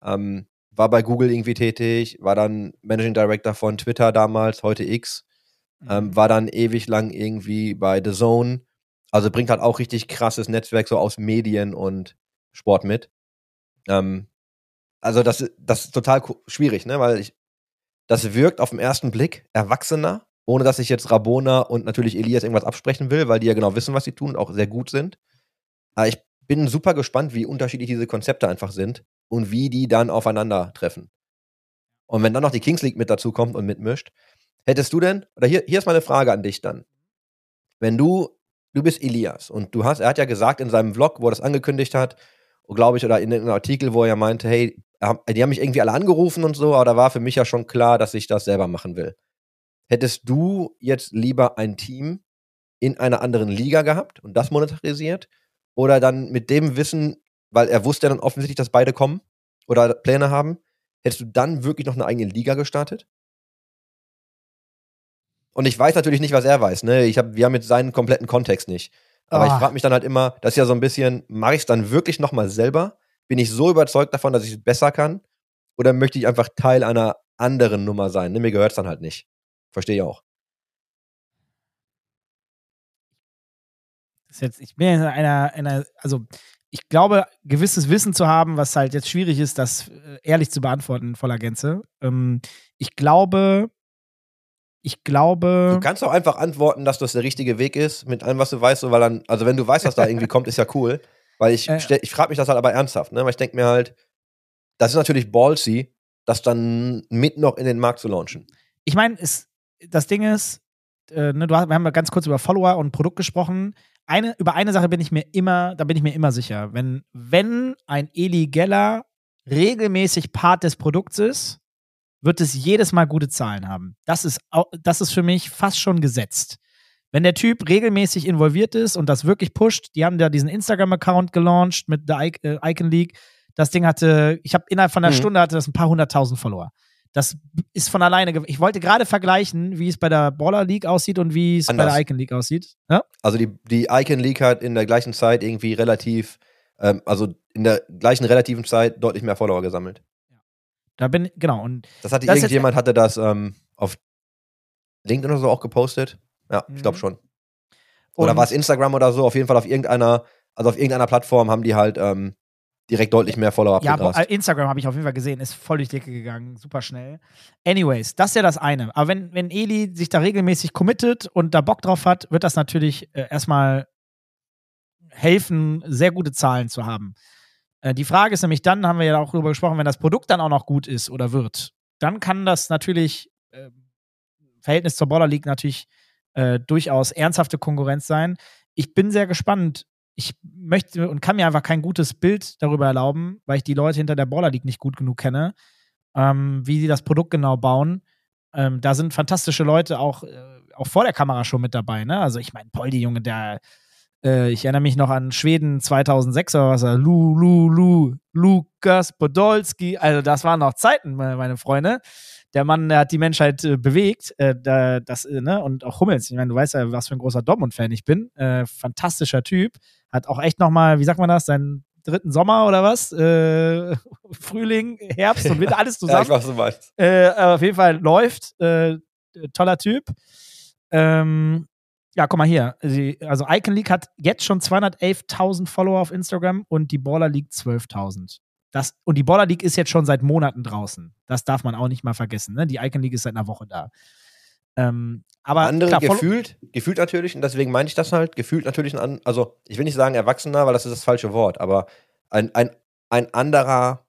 Ähm, war bei Google irgendwie tätig, war dann Managing Director von Twitter damals, heute X. Ähm, war dann ewig lang irgendwie bei The Zone. Also bringt halt auch richtig krasses Netzwerk so aus Medien und Sport mit. Ähm, also das, ist- das ist total schwierig, ne? Weil ich, das wirkt auf den ersten Blick erwachsener, ohne dass ich jetzt Rabona und natürlich Elias irgendwas absprechen will, weil die ja genau wissen, was sie tun und auch sehr gut sind. Aber ich bin super gespannt, wie unterschiedlich diese Konzepte einfach sind und wie die dann aufeinandertreffen. Und wenn dann noch die Kings League mit dazu kommt und mitmischt, hättest du denn, oder hier, hier ist meine Frage an dich dann. Wenn du, du bist Elias und du hast, er hat ja gesagt in seinem Vlog, wo er das angekündigt hat, glaube ich, oder in einem Artikel, wo er meinte, hey, die haben mich irgendwie alle angerufen und so, aber da war für mich ja schon klar, dass ich das selber machen will. Hättest du jetzt lieber ein Team in einer anderen Liga gehabt und das monetarisiert? Oder dann mit dem Wissen, weil er wusste ja dann offensichtlich, dass beide kommen oder Pläne haben, hättest du dann wirklich noch eine eigene Liga gestartet? Und ich weiß natürlich nicht, was er weiß. Ne? Ich hab, wir haben jetzt seinen kompletten Kontext nicht. Aber ich Ah. frage mich dann halt immer, das ist ja so ein bisschen, mache ich es dann wirklich nochmal selber? Bin ich so überzeugt davon, dass ich es besser kann? Oder möchte ich einfach Teil einer anderen Nummer sein? Ne? Mir gehört es dann halt nicht. Verstehe ich auch. Das ist jetzt, ich bin in einer, einer, also ich glaube, gewisses Wissen zu haben, was halt jetzt schwierig ist, das äh, ehrlich zu beantworten in voller Gänze. Ähm, ich glaube, ich glaube. Du kannst auch einfach antworten, dass das der richtige Weg ist, mit allem, was du weißt, so, weil dann, also wenn du weißt, was da irgendwie kommt, ist ja cool. Weil ich, Äh. ich frage mich das halt aber ernsthaft, ne? Weil ich denke mir halt, das ist natürlich ballsy, das dann mit noch in den Markt zu launchen. ich meine, das Ding ist, äh, ne, du hast, wir haben ja ganz kurz über Follower und Produkt gesprochen. Eine, über eine Sache bin ich mir immer, da bin ich mir immer sicher. Wenn, wenn ein Eli Geller regelmäßig Part des Produkts ist, wird es jedes Mal gute Zahlen haben. Das ist, das ist für mich fast schon gesetzt. Wenn der Typ regelmäßig involviert ist und das wirklich pusht, die haben da diesen Instagram-Account gelauncht mit der äh, Icon League. Das Ding hatte, ich habe innerhalb von einer Mhm. Stunde hatte das ein paar hunderttausend Follower. Das ist von alleine. Ich wollte gerade vergleichen, wie es bei der Baller League aussieht und wie es bei Anders. der Icon League aussieht. Ja? Also die, die Icon League hat in der gleichen Zeit irgendwie relativ, ähm, also in der gleichen relativen Zeit deutlich mehr Follower gesammelt. Da bin genau und Das hatte Das ist jetzt- irgendjemand hatte das ähm, auf LinkedIn oder so auch gepostet. Ja, ich glaube Mhm. schon. Oder war es Instagram oder so? Auf jeden Fall auf irgendeiner, also auf irgendeiner Plattform haben die halt ähm, direkt deutlich mehr Follower ja, abgegrast. äh, Instagram habe ich auf jeden Fall gesehen, ist voll durch die Decke gegangen, super schnell. Anyways, das ist ja das eine. Aber wenn, wenn Eli sich da regelmäßig committet und da Bock drauf hat, wird das natürlich äh, erstmal helfen, sehr gute Zahlen zu haben. Äh, die Frage ist nämlich dann, haben wir ja auch darüber gesprochen, wenn das Produkt dann auch noch gut ist oder wird, dann kann das natürlich äh, Verhältnis zur Baller League natürlich äh, durchaus ernsthafte Konkurrenz sein. Ich bin sehr gespannt. Ich möchte und kann mir einfach kein gutes Bild darüber erlauben, weil ich die Leute hinter der Baller League nicht gut genug kenne, ähm, wie sie das Produkt genau bauen. Ähm, da sind fantastische Leute auch, äh, auch vor der Kamera schon mit dabei. Ne? Also ich meine, Poldi, Junge, der äh, ich erinnere mich noch an Schweden 2006 oder was, Lu, Lu, Lu, Lukas Podolski. Also das waren noch Zeiten, meine, Freunde. Der Mann, der hat die Menschheit äh, bewegt. Äh, da, das, äh, ne? Und auch Hummels. Ich meine, du weißt ja, was für ein großer Dortmund-Fan ich bin. Äh, fantastischer Typ. Hat auch echt noch mal, wie sagt man das, seinen dritten Sommer oder was? Äh, Frühling, Herbst und Winter, alles ja, zusammen. ich weiß, du. Äh, aber auf jeden Fall läuft. Äh, toller Typ. Ähm, ja, guck mal hier. Sie, also Icon League hat jetzt schon 211.000 Follower auf Instagram und die Baller League 12.000. Das, und die Baller League ist jetzt schon seit Monaten draußen. Das darf man auch nicht mal vergessen. Ne? Die Icon League ist seit einer Woche da. Ähm, aber Andere klar, gefühlt, gefühlt natürlich, und deswegen meine ich das halt, gefühlt natürlich ein, also ich will nicht sagen Erwachsener, weil das ist das falsche Wort, aber ein, ein, ein anderer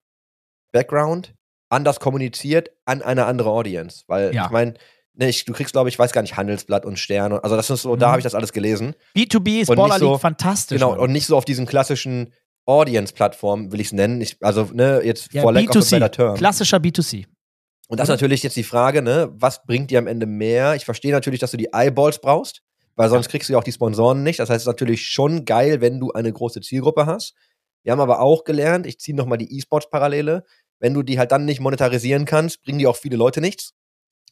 Background, anders kommuniziert an eine andere Audience. Weil Ja. ich meine, ne, ich, du kriegst, glaube ich, weiß gar nicht, Handelsblatt und Stern. und- Also das ist so, da Mhm. habe ich das alles gelesen. B2B ist Baller so- League fantastisch. Genau, Mann. und nicht so auf diesen klassischen Audience-Plattformen, will ich es nennen. Ich, also, ne, jetzt ja, for lack of a better B2C. term. Klassischer B2C. Und das ist Oder? natürlich jetzt die Frage, ne, was bringt dir am Ende mehr? Ich verstehe natürlich, dass du die Eyeballs brauchst, weil sonst kriegst du ja auch die Sponsoren nicht. Das heißt, es ist natürlich schon geil, wenn du eine große Zielgruppe hast. Wir haben aber auch gelernt, ich ziehe nochmal die E-Sports-Parallele, wenn du die halt dann nicht monetarisieren kannst, bringen die auch viele Leute nichts.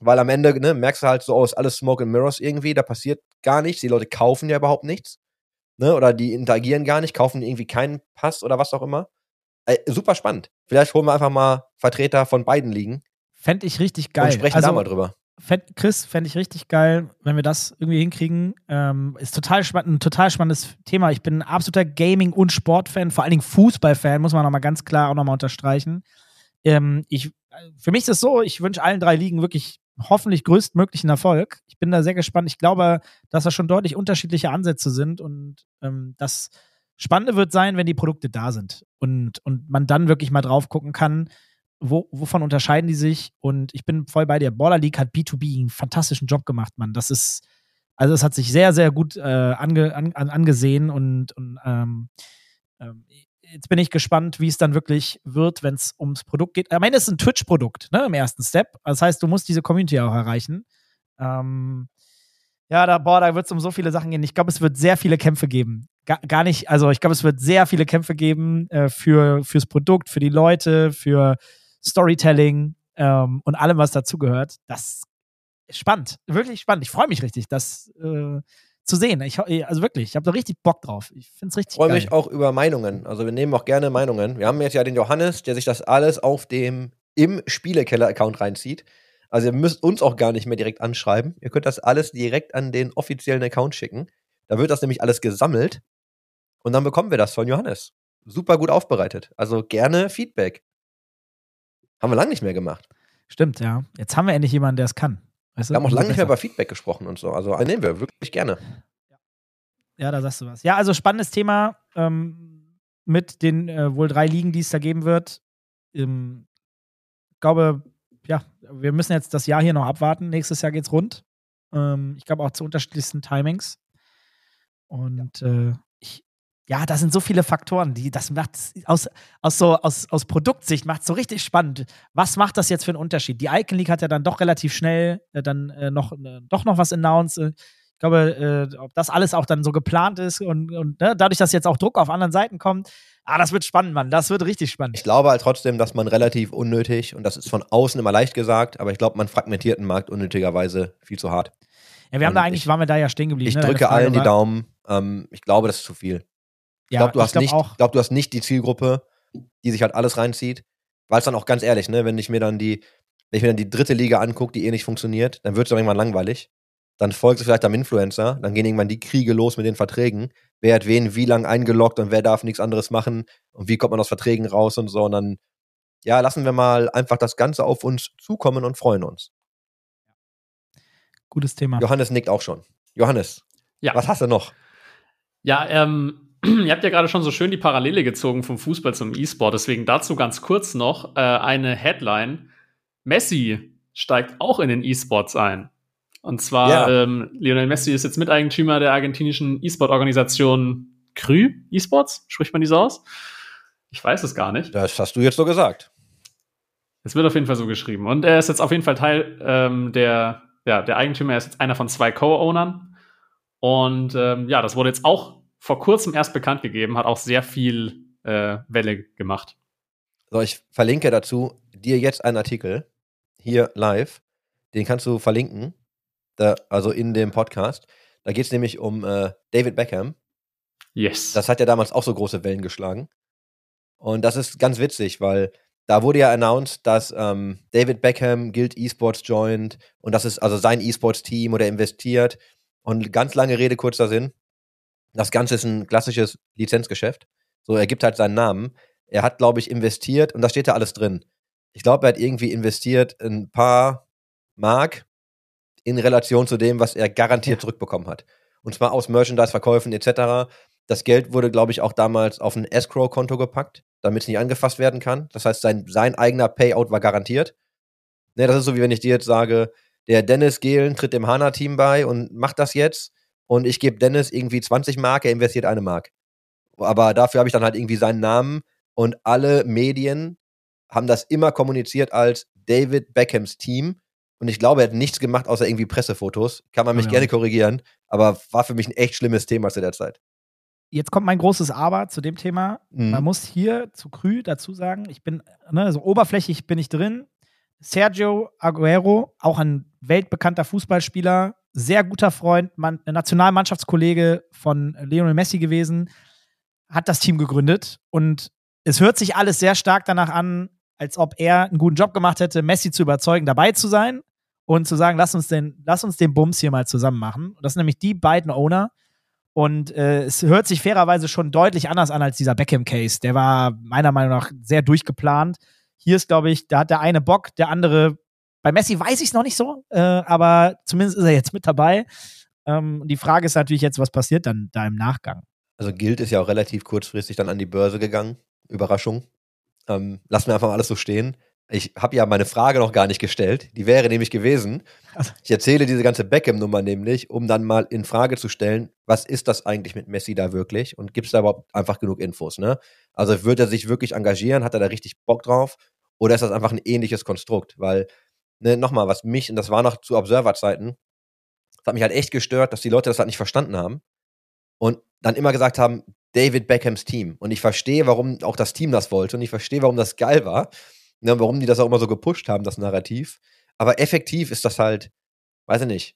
Weil am Ende, ne, merkst du halt so aus, alles Smoke and Mirrors irgendwie, da passiert gar nichts. Die Leute kaufen ja überhaupt nichts. Ne, oder die interagieren gar nicht, kaufen irgendwie keinen Pass oder was auch immer. Äh, super spannend. Vielleicht holen wir einfach mal Vertreter von beiden Ligen Fände ich richtig geil. und sprechen also, da mal drüber. Fänd, Chris, fände ich richtig geil, wenn wir das irgendwie hinkriegen. Ähm, ist total spannend, ein total spannendes Thema. Ich bin ein absoluter Gaming- und Sportfan, vor allen Dingen Fußballfan, muss man nochmal ganz klar auch nochmal unterstreichen. Ähm, ich, für mich ist es so, ich wünsche allen drei Ligen wirklich hoffentlich größtmöglichen Erfolg. Ich bin da sehr gespannt. Ich glaube, dass da schon deutlich unterschiedliche Ansätze sind und ähm, das Spannende wird sein, wenn die Produkte da sind und, und man dann wirklich mal drauf gucken kann, wo, wovon unterscheiden die sich? Und ich bin voll bei dir. Baller League hat B2B einen fantastischen Job gemacht, Mann. Das ist, also es hat sich sehr, sehr gut äh, ange, an, an, angesehen und, und ähm, ähm, jetzt bin ich gespannt, wie es dann wirklich wird, wenn es ums Produkt geht. Am Ende ist es ein Twitch-Produkt, ne, im ersten Step. Das heißt, du musst diese Community auch erreichen. Ähm, ja, da, boah, da wird es um so viele Sachen gehen. Ich glaube, es wird sehr viele Kämpfe geben. Gar, gar nicht, also ich glaube, es wird sehr viele Kämpfe geben äh, für, fürs Produkt, für die Leute, für Storytelling ähm, und allem, was dazugehört. Das ist spannend, wirklich spannend. Ich freue mich richtig, das äh, zu sehen. Ich, also wirklich, ich habe da richtig Bock drauf. Ich finde es richtig Ich freue mich auch über Meinungen. Also wir nehmen auch gerne Meinungen. Wir haben jetzt ja den Johannes, der sich das alles auf dem im Spielekeller-Account reinzieht. Also ihr müsst uns auch gar nicht mehr direkt anschreiben. Ihr könnt das alles direkt an den offiziellen Account schicken. Da wird das nämlich alles gesammelt und dann bekommen wir das von Johannes. Super gut aufbereitet. Also gerne Feedback. Haben wir lange nicht mehr gemacht. Stimmt, ja. Jetzt haben wir endlich jemanden, der es kann. Weißt du? Wir haben auch lange nicht mehr über Feedback gesprochen und so. Also nehmen wir wirklich gerne. Ja, da sagst du was. Ja, also spannendes Thema ähm, mit den äh, wohl drei Ligen, die es da geben wird. Ähm, ich glaube, ja, wir müssen jetzt das Jahr hier noch abwarten. Nächstes Jahr geht's rund. Ähm, ich glaube auch zu unterschiedlichsten Timings. Und äh, ja, da sind so viele Faktoren, die das macht aus, aus so aus, aus Produktsicht macht so richtig spannend. Was macht das jetzt für einen Unterschied? Die Icon League hat ja dann doch relativ schnell äh, dann äh, noch äh, doch noch was announced. Äh, ich glaube, äh, ob das alles auch dann so geplant ist und, und ne, dadurch, dass jetzt auch Druck auf anderen Seiten kommt, ah, das wird spannend, Mann. Das wird richtig spannend. Ich glaube halt trotzdem, dass man relativ unnötig, und das ist von außen immer leicht gesagt, aber ich glaube, man fragmentiert den Markt unnötigerweise viel zu hart. Ja, wir haben da und eigentlich, ich- waren wir da ja stehen geblieben. Ich ne? Drücke allen die Daumen. Ähm, ich glaube, das ist zu viel. Ich Ja, glaube, du, hast glaub nicht- auch. ich glaub, du hast nicht die Zielgruppe, die sich halt alles reinzieht. Weil es dann auch ganz ehrlich, ne, wenn ich mir dann die, wenn ich mir dann die dritte Liga angucke, die eh nicht funktioniert, dann wird es irgendwann langweilig. Dann folgst du vielleicht am Influencer, dann gehen irgendwann die Kriege los mit den Verträgen. Wer hat wen wie lang eingeloggt und wer darf nichts anderes machen und wie kommt man aus Verträgen raus und so. Und dann, ja, lassen wir mal einfach das Ganze auf uns zukommen und freuen uns. Gutes Thema. Johannes nickt auch schon. Johannes, Ja. was hast du noch? Ja, ähm, ihr habt ja gerade schon so schön die Parallele gezogen vom Fußball zum E-Sport. Deswegen dazu ganz kurz noch äh, eine Headline. Messi steigt auch in den E-Sports ein. Und zwar, Ja. ähm, Lionel Messi ist jetzt Miteigentümer der argentinischen E-Sport-Organisation Krü E-Sports. Spricht man die so aus? Ich weiß es gar nicht. Das hast du jetzt so gesagt. Es wird auf jeden Fall so geschrieben. Und er ist jetzt auf jeden Fall Teil ähm, der, ja, der Eigentümer. Er ist jetzt einer von zwei Co-Ownern. Und ähm, ja, das wurde jetzt auch vor kurzem erst bekannt gegeben, hat auch sehr viel äh, Welle gemacht. So, ich verlinke dazu dir jetzt einen Artikel hier live. Den kannst du verlinken. Da, also in dem Podcast. Da geht es nämlich um äh, David Beckham. Yes. Das hat ja damals auch so große Wellen geschlagen. Und das ist ganz witzig, weil da wurde ja announced, dass ähm, David Beckham Guild Esports joint und das ist also sein Esports-Team oder investiert. Und ganz lange Rede, kurzer Sinn. Das Ganze ist ein klassisches Lizenzgeschäft. So, er gibt halt seinen Namen. Er hat, glaube ich, investiert und da steht da alles drin. Ich glaube, er hat irgendwie investiert ein paar Mark in Relation zu dem, was er garantiert Ja. zurückbekommen hat. Und zwar aus Merchandise-Verkäufen etc. Das Geld wurde, glaube ich, auch damals auf ein Escrow-Konto gepackt, damit es nicht angefasst werden kann. Das heißt, sein, sein eigener Payout war garantiert. Ne, das ist so, wie wenn ich dir jetzt sage, der Dennis Gehlen tritt dem HANA-Team bei und macht das jetzt und ich gebe Dennis irgendwie 20 Mark, er investiert eine Mark. Aber dafür habe ich dann halt irgendwie seinen Namen und alle Medien haben das immer kommuniziert als David Beckhams Team. Und ich glaube, er hat nichts gemacht, außer irgendwie Pressefotos. Kann man mich Ja. gerne korrigieren, aber war für mich ein echt schlimmes Thema zu der Zeit. Jetzt kommt mein großes Aber zu dem Thema. Mhm. Man muss hier zu Krü dazu sagen, ich bin, ne, so oberflächlich bin ich drin. Sergio Aguero, auch ein weltbekannter Fußballspieler, sehr guter Freund, Mann, Nationalmannschaftskollege von Lionel Messi gewesen, hat das Team gegründet und es hört sich alles sehr stark danach an, als ob er einen guten Job gemacht hätte, Messi zu überzeugen, dabei zu sein und zu sagen, lass uns den, lass uns den Bums hier mal zusammen machen. Das sind nämlich die beiden Owner. Und äh, es hört sich fairerweise schon deutlich anders an als dieser Beckham-Case. Der war meiner Meinung nach sehr durchgeplant. Hier ist, glaube ich, da hat der eine Bock, der andere. Bei Messi weiß ich es noch nicht so, äh, aber zumindest ist er jetzt mit dabei. Ähm, die Frage ist natürlich jetzt, was passiert dann da im Nachgang? Also Guild ist ja auch relativ kurzfristig dann an die Börse gegangen. Überraschung. Ähm, lassen wir einfach mal alles so stehen. Ich habe ja meine Frage noch gar nicht gestellt. Die wäre nämlich gewesen, Also- ich erzähle diese ganze Beckham-Nummer nämlich, um dann mal in Frage zu stellen, was ist das eigentlich mit Messi da wirklich und gibt es da überhaupt einfach genug Infos, ne? Also wird er sich wirklich engagieren, hat er da richtig Bock drauf oder ist das einfach ein ähnliches Konstrukt? Weil, ne, nochmal, was mich, und das war noch zu Observer-Zeiten, das hat mich halt echt gestört, dass die Leute das halt nicht verstanden haben und dann immer gesagt haben, David Beckhams Team. Und ich verstehe, warum auch das Team das wollte und ich verstehe, warum das geil war. ne, warum die das auch immer so gepusht haben, das Narrativ. Aber effektiv ist das halt, weiß ich nicht.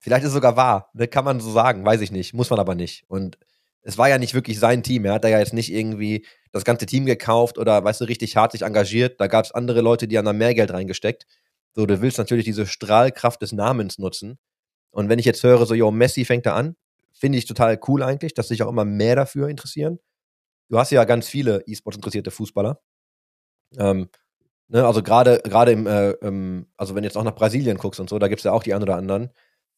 Vielleicht ist es sogar wahr, ne, kann man so sagen, weiß ich nicht, muss man aber nicht. Und es war ja nicht wirklich sein Team. Er hat da ja jetzt nicht irgendwie das ganze Team gekauft oder, weißt du, richtig hart sich engagiert. Da gab es andere Leute, die haben da mehr Geld reingesteckt. So, du willst natürlich diese Strahlkraft des Namens nutzen. Und wenn ich jetzt höre, so, yo, Messi fängt da an, finde ich total cool eigentlich, dass sich auch immer mehr dafür interessieren. Du hast ja ganz viele E-Sports interessierte Fußballer. Ähm, ne, also gerade gerade im, äh, ähm, also wenn du jetzt auch nach Brasilien guckst und so, da gibt es ja auch die einen oder anderen,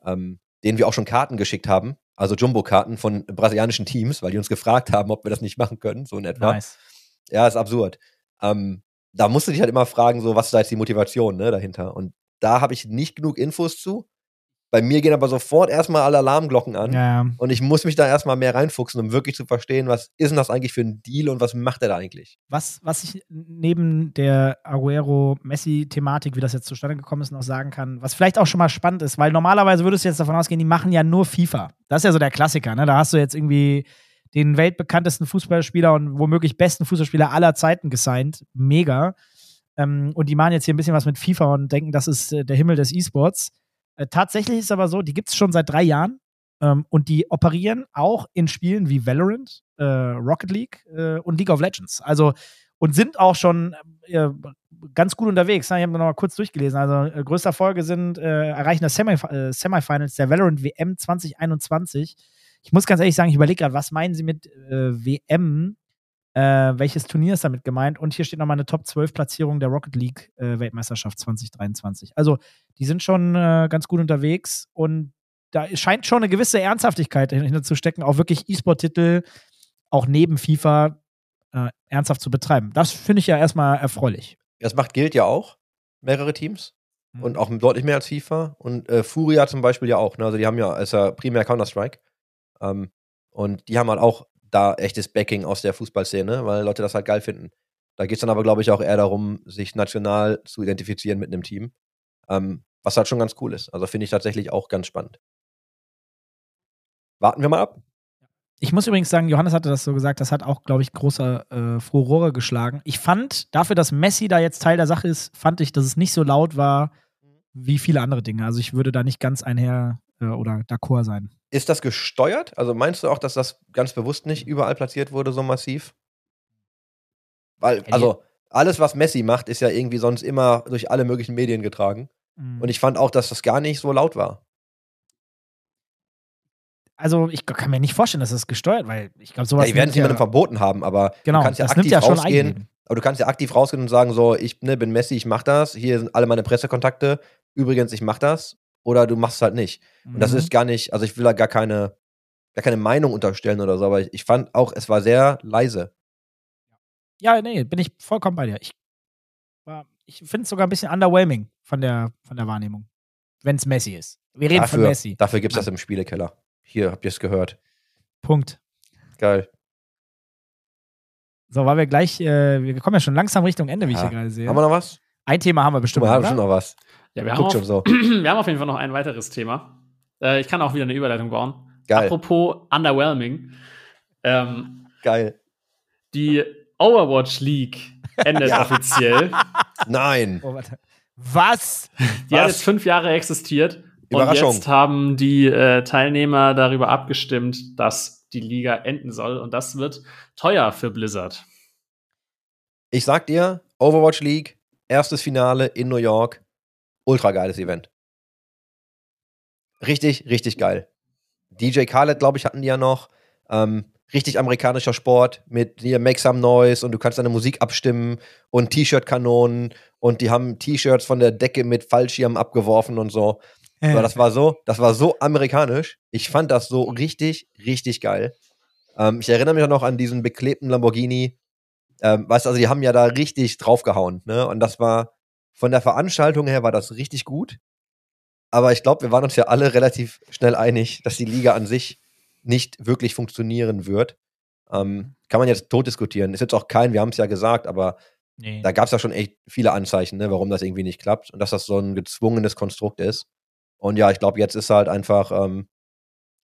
ähm, denen wir auch schon Karten geschickt haben, also Jumbo-Karten von brasilianischen Teams, weil die uns gefragt haben, ob wir das nicht machen können, so in etwa. Nice. Ja, ist absurd. Ähm, da musst du dich halt immer fragen, so, was ist da jetzt die Motivation ne, dahinter? Und da habe ich nicht genug Infos zu. Bei mir gehen aber sofort erstmal alle Alarmglocken an. Ja, Und ich muss mich da erstmal mehr reinfuchsen, um wirklich zu verstehen, was ist denn das eigentlich für ein Deal und was macht er da eigentlich? was, was ich neben der Aguero-Messi-Thematik, wie das jetzt zustande gekommen ist, noch sagen kann, was vielleicht auch schon mal spannend ist, weil normalerweise würdest du jetzt davon ausgehen, die machen ja nur FIFA. Das ist ja so der Klassiker, ne? Da hast du jetzt irgendwie den weltbekanntesten Fußballspieler und womöglich besten Fußballspieler aller Zeiten gesigned. Mega. Ähm, und die machen jetzt hier ein bisschen was mit FIFA und denken, das ist äh, der Himmel des E-Sports. Äh, tatsächlich ist es aber so, die gibt es schon seit drei Jahren. Ähm, und die operieren auch in Spielen wie Valorant, äh, Rocket League äh, und League of Legends. Also und sind auch schon äh, ganz gut unterwegs. ne? Ich habe noch mal kurz durchgelesen. Also äh, größte Erfolge sind erreichen das Semif Semifinals der Valorant WM 2021. Ich muss ganz ehrlich sagen, ich überlege gerade, was meinen Sie mit WM? Äh, welches Turnier ist damit gemeint? Und hier steht nochmal eine Top 12 Platzierung der Rocket League äh, Weltmeisterschaft 2023. Also die sind schon äh, ganz gut unterwegs und da scheint schon eine gewisse Ernsthaftigkeit dahinter zu stecken, auch wirklich E-Sport-Titel auch neben FIFA äh, ernsthaft zu betreiben. Das finde ich ja erstmal erfreulich. Das macht Guild ja auch, mehrere Teams. Und auch deutlich mehr als FIFA. Und äh, Furia zum Beispiel ja auch. Ne? Also die haben ja, ist ja primär Counter-Strike. Ähm, und die haben halt auch da echtes Backing aus der Fußballszene, weil Leute das halt geil finden. Da geht es dann aber, glaube ich, auch eher darum, sich national zu identifizieren mit einem Team. Ähm, was halt schon ganz cool ist. Also finde ich tatsächlich auch ganz spannend. Warten wir mal ab. Ich muss übrigens sagen, Johannes hatte das so gesagt, das hat auch, glaube ich, großer äh, Furore geschlagen. Ich fand, dafür, dass Messi da jetzt Teil der Sache ist, fand ich, dass es nicht so laut war wie viele andere Dinge. Also ich würde da nicht ganz einher äh, oder d'accord sein. Ist das gesteuert? Also meinst du auch, dass das ganz bewusst nicht überall platziert wurde, so massiv? Weil, also, alles, was Messi macht, ist ja irgendwie sonst immer durch alle möglichen Medien getragen. Mhm. Und ich fand auch, dass das gar nicht so laut war. also ich kann mir nicht vorstellen, dass das gesteuert, weil ich glaube, sowas. Ja, die werden es niemandem verboten haben, aber Genau, du kannst ja das nimmt aktiv ja schon rausgehen. Aber du kannst ja aktiv rausgehen und sagen, so, ich ne, bin Messi, ich mach das, hier sind alle meine Pressekontakte, übrigens, ich mach das. Oder du machst es halt nicht. Und das Mhm. ist gar nicht, also ich will da gar keine, gar keine Meinung unterstellen oder so, aber ich, ich fand auch, es war sehr leise. Ja, nee, bin ich vollkommen bei dir. Ich, ich finde es sogar ein bisschen underwhelming von der, von der Wahrnehmung. Wenn es Messi ist. Wir reden von Dafür, Messi. dafür gibt es das im Spielekeller. Hier, habt ihr es gehört. Punkt. Geil. So, weil wir gleich, äh, wir kommen ja schon langsam Richtung Ende, wie ich Ja. hier gerade sehe. Haben wir noch was? Ein Thema haben wir bestimmt, mal, haben schon noch was. Ja, wir haben, auf, schon so. wir haben auf jeden Fall noch ein weiteres Thema. Äh, ich kann auch wieder eine Überleitung bauen. Geil. Apropos underwhelming. Ähm, Geil. die Overwatch League endet Ja. offiziell. Nein. Oh, warte. Was? Die hat Was? jetzt fünf Jahre existiert. Überraschung. Und jetzt haben die äh, Teilnehmer darüber abgestimmt, dass die Liga enden soll. Und das wird teuer für Blizzard. Ich sag dir, Overwatch League, erstes Finale in New York. Ultra geiles Event. Richtig, richtig geil. DJ Khaled, glaube ich, hatten die ja noch. Ähm, richtig amerikanischer Sport mit hier Make Some Noise und du kannst deine Musik abstimmen und T-Shirt-Kanonen und die haben T-Shirts von der Decke mit Fallschirmen abgeworfen und so. Aber das war so, das war so amerikanisch. Ich fand das so richtig, richtig geil. Ähm, ich erinnere mich auch noch an diesen beklebten Lamborghini. Ähm, weißt du, also die haben ja da richtig draufgehauen, ne? Und das war von der Veranstaltung her war das richtig gut. Aber ich glaube, wir waren uns ja alle relativ schnell einig, dass die Liga an sich nicht wirklich funktionieren wird. Ähm, kann man jetzt tot diskutieren. Ist jetzt auch kein, wir haben es ja gesagt, aber nee. da gab es ja schon echt viele Anzeichen, ne, warum das irgendwie nicht klappt und dass das so ein gezwungenes Konstrukt ist. Und ja, ich glaube, jetzt ist halt einfach ähm,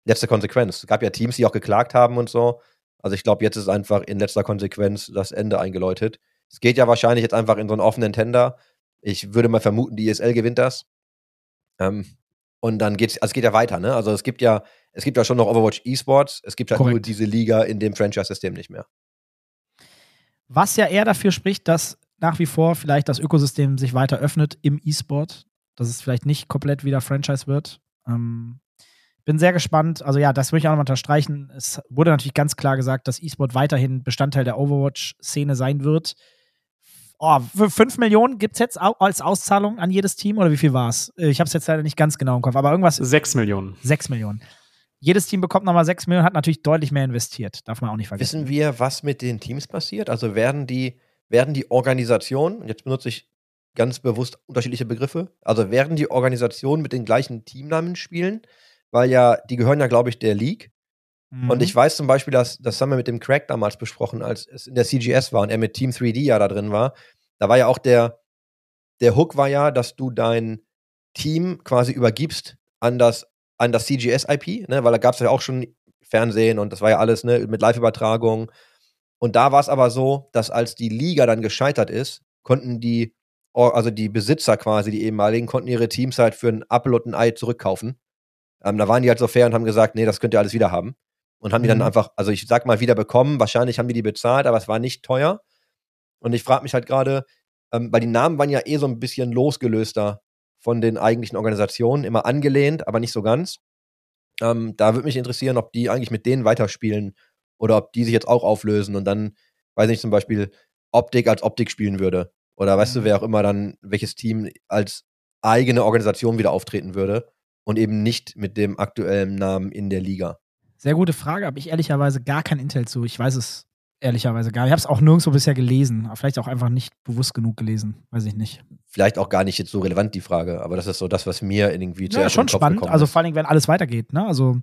letzte Konsequenz. Es gab ja Teams, die auch geklagt haben und so. Also ich glaube, jetzt ist einfach in letzter Konsequenz das Ende eingeläutet. Es geht ja wahrscheinlich jetzt einfach in so einen offenen Tender. Ich würde mal vermuten, die ESL gewinnt das. Ähm, und dann geht's, also es geht ja weiter, ne? Also es gibt ja, es gibt ja schon noch Overwatch Esports, es gibt halt Korrekt. nur diese Liga in dem Franchise-System nicht mehr. Was ja eher dafür spricht, dass nach wie vor vielleicht das Ökosystem sich weiter öffnet im E-Sport, dass es vielleicht nicht komplett wieder Franchise wird. Ähm, bin sehr gespannt. Also ja, das möchte ich auch nochmal unterstreichen. Es wurde natürlich ganz klar gesagt, dass E-Sport weiterhin Bestandteil der Overwatch-Szene sein wird. Oh, für 5 Millionen gibt es jetzt als Auszahlung an jedes Team oder wie viel war es? Ich habe es jetzt leider nicht ganz genau im Kopf, aber irgendwas 6 Millionen. 6 Millionen. Jedes Team bekommt nochmal 6 Millionen, hat natürlich deutlich mehr investiert. Darf man auch nicht vergessen. Wissen wir, was mit den Teams passiert? Also werden die, werden die Organisationen, jetzt benutze ich ganz bewusst unterschiedliche Begriffe, also werden die Organisationen mit den gleichen Teamnamen spielen? Weil ja, die gehören ja, glaube ich, der League. Mhm. Und ich weiß zum Beispiel, dass das haben wir mit dem Crack damals besprochen, als es in der CGS war und er mit Team 3D ja da drin war. Da war ja auch der, der Hook war ja, dass du dein Team quasi übergibst an das, an das CGS-IP, ne? weil da gab es ja auch schon Fernsehen und das war ja alles ne, mit Live-Übertragung. Und da war es aber so, dass als die Liga dann gescheitert ist, konnten die, also die Besitzer quasi, die ehemaligen, konnten ihre Teams halt für ein Apfel und ein Ei zurückkaufen. Ähm, da waren die halt so fair und haben gesagt, nee, das könnt ihr alles wieder haben. Und haben die dann Mhm. einfach, also ich sag mal, wieder bekommen. Wahrscheinlich haben die die bezahlt, aber es war nicht teuer. Und ich frage mich halt gerade, ähm, weil die Namen waren ja eh so ein bisschen losgelöster von den eigentlichen Organisationen, immer angelehnt, aber nicht so ganz. Ähm, da würde mich interessieren, ob die eigentlich mit denen weiterspielen oder ob die sich jetzt auch auflösen und dann, weiß nicht, zum Beispiel Optik als Optik spielen würde. Oder weißt Mhm. du, wer auch immer dann, welches Team als eigene Organisation wieder auftreten würde und eben nicht mit dem aktuellen Namen in der Liga. Sehr gute Frage, habe ich ehrlicherweise gar kein Intel zu. Ich weiß es ehrlicherweise gar nicht. Ich habe es auch nirgendwo bisher gelesen. Aber Vielleicht auch einfach nicht bewusst genug gelesen. Weiß ich nicht. Vielleicht auch gar nicht jetzt so relevant, die Frage, aber das ist so das, was mir irgendwie Ja, zuerst schon in den Kopf spannend. Also vor allen Dingen, wenn alles weitergeht. Ne? Also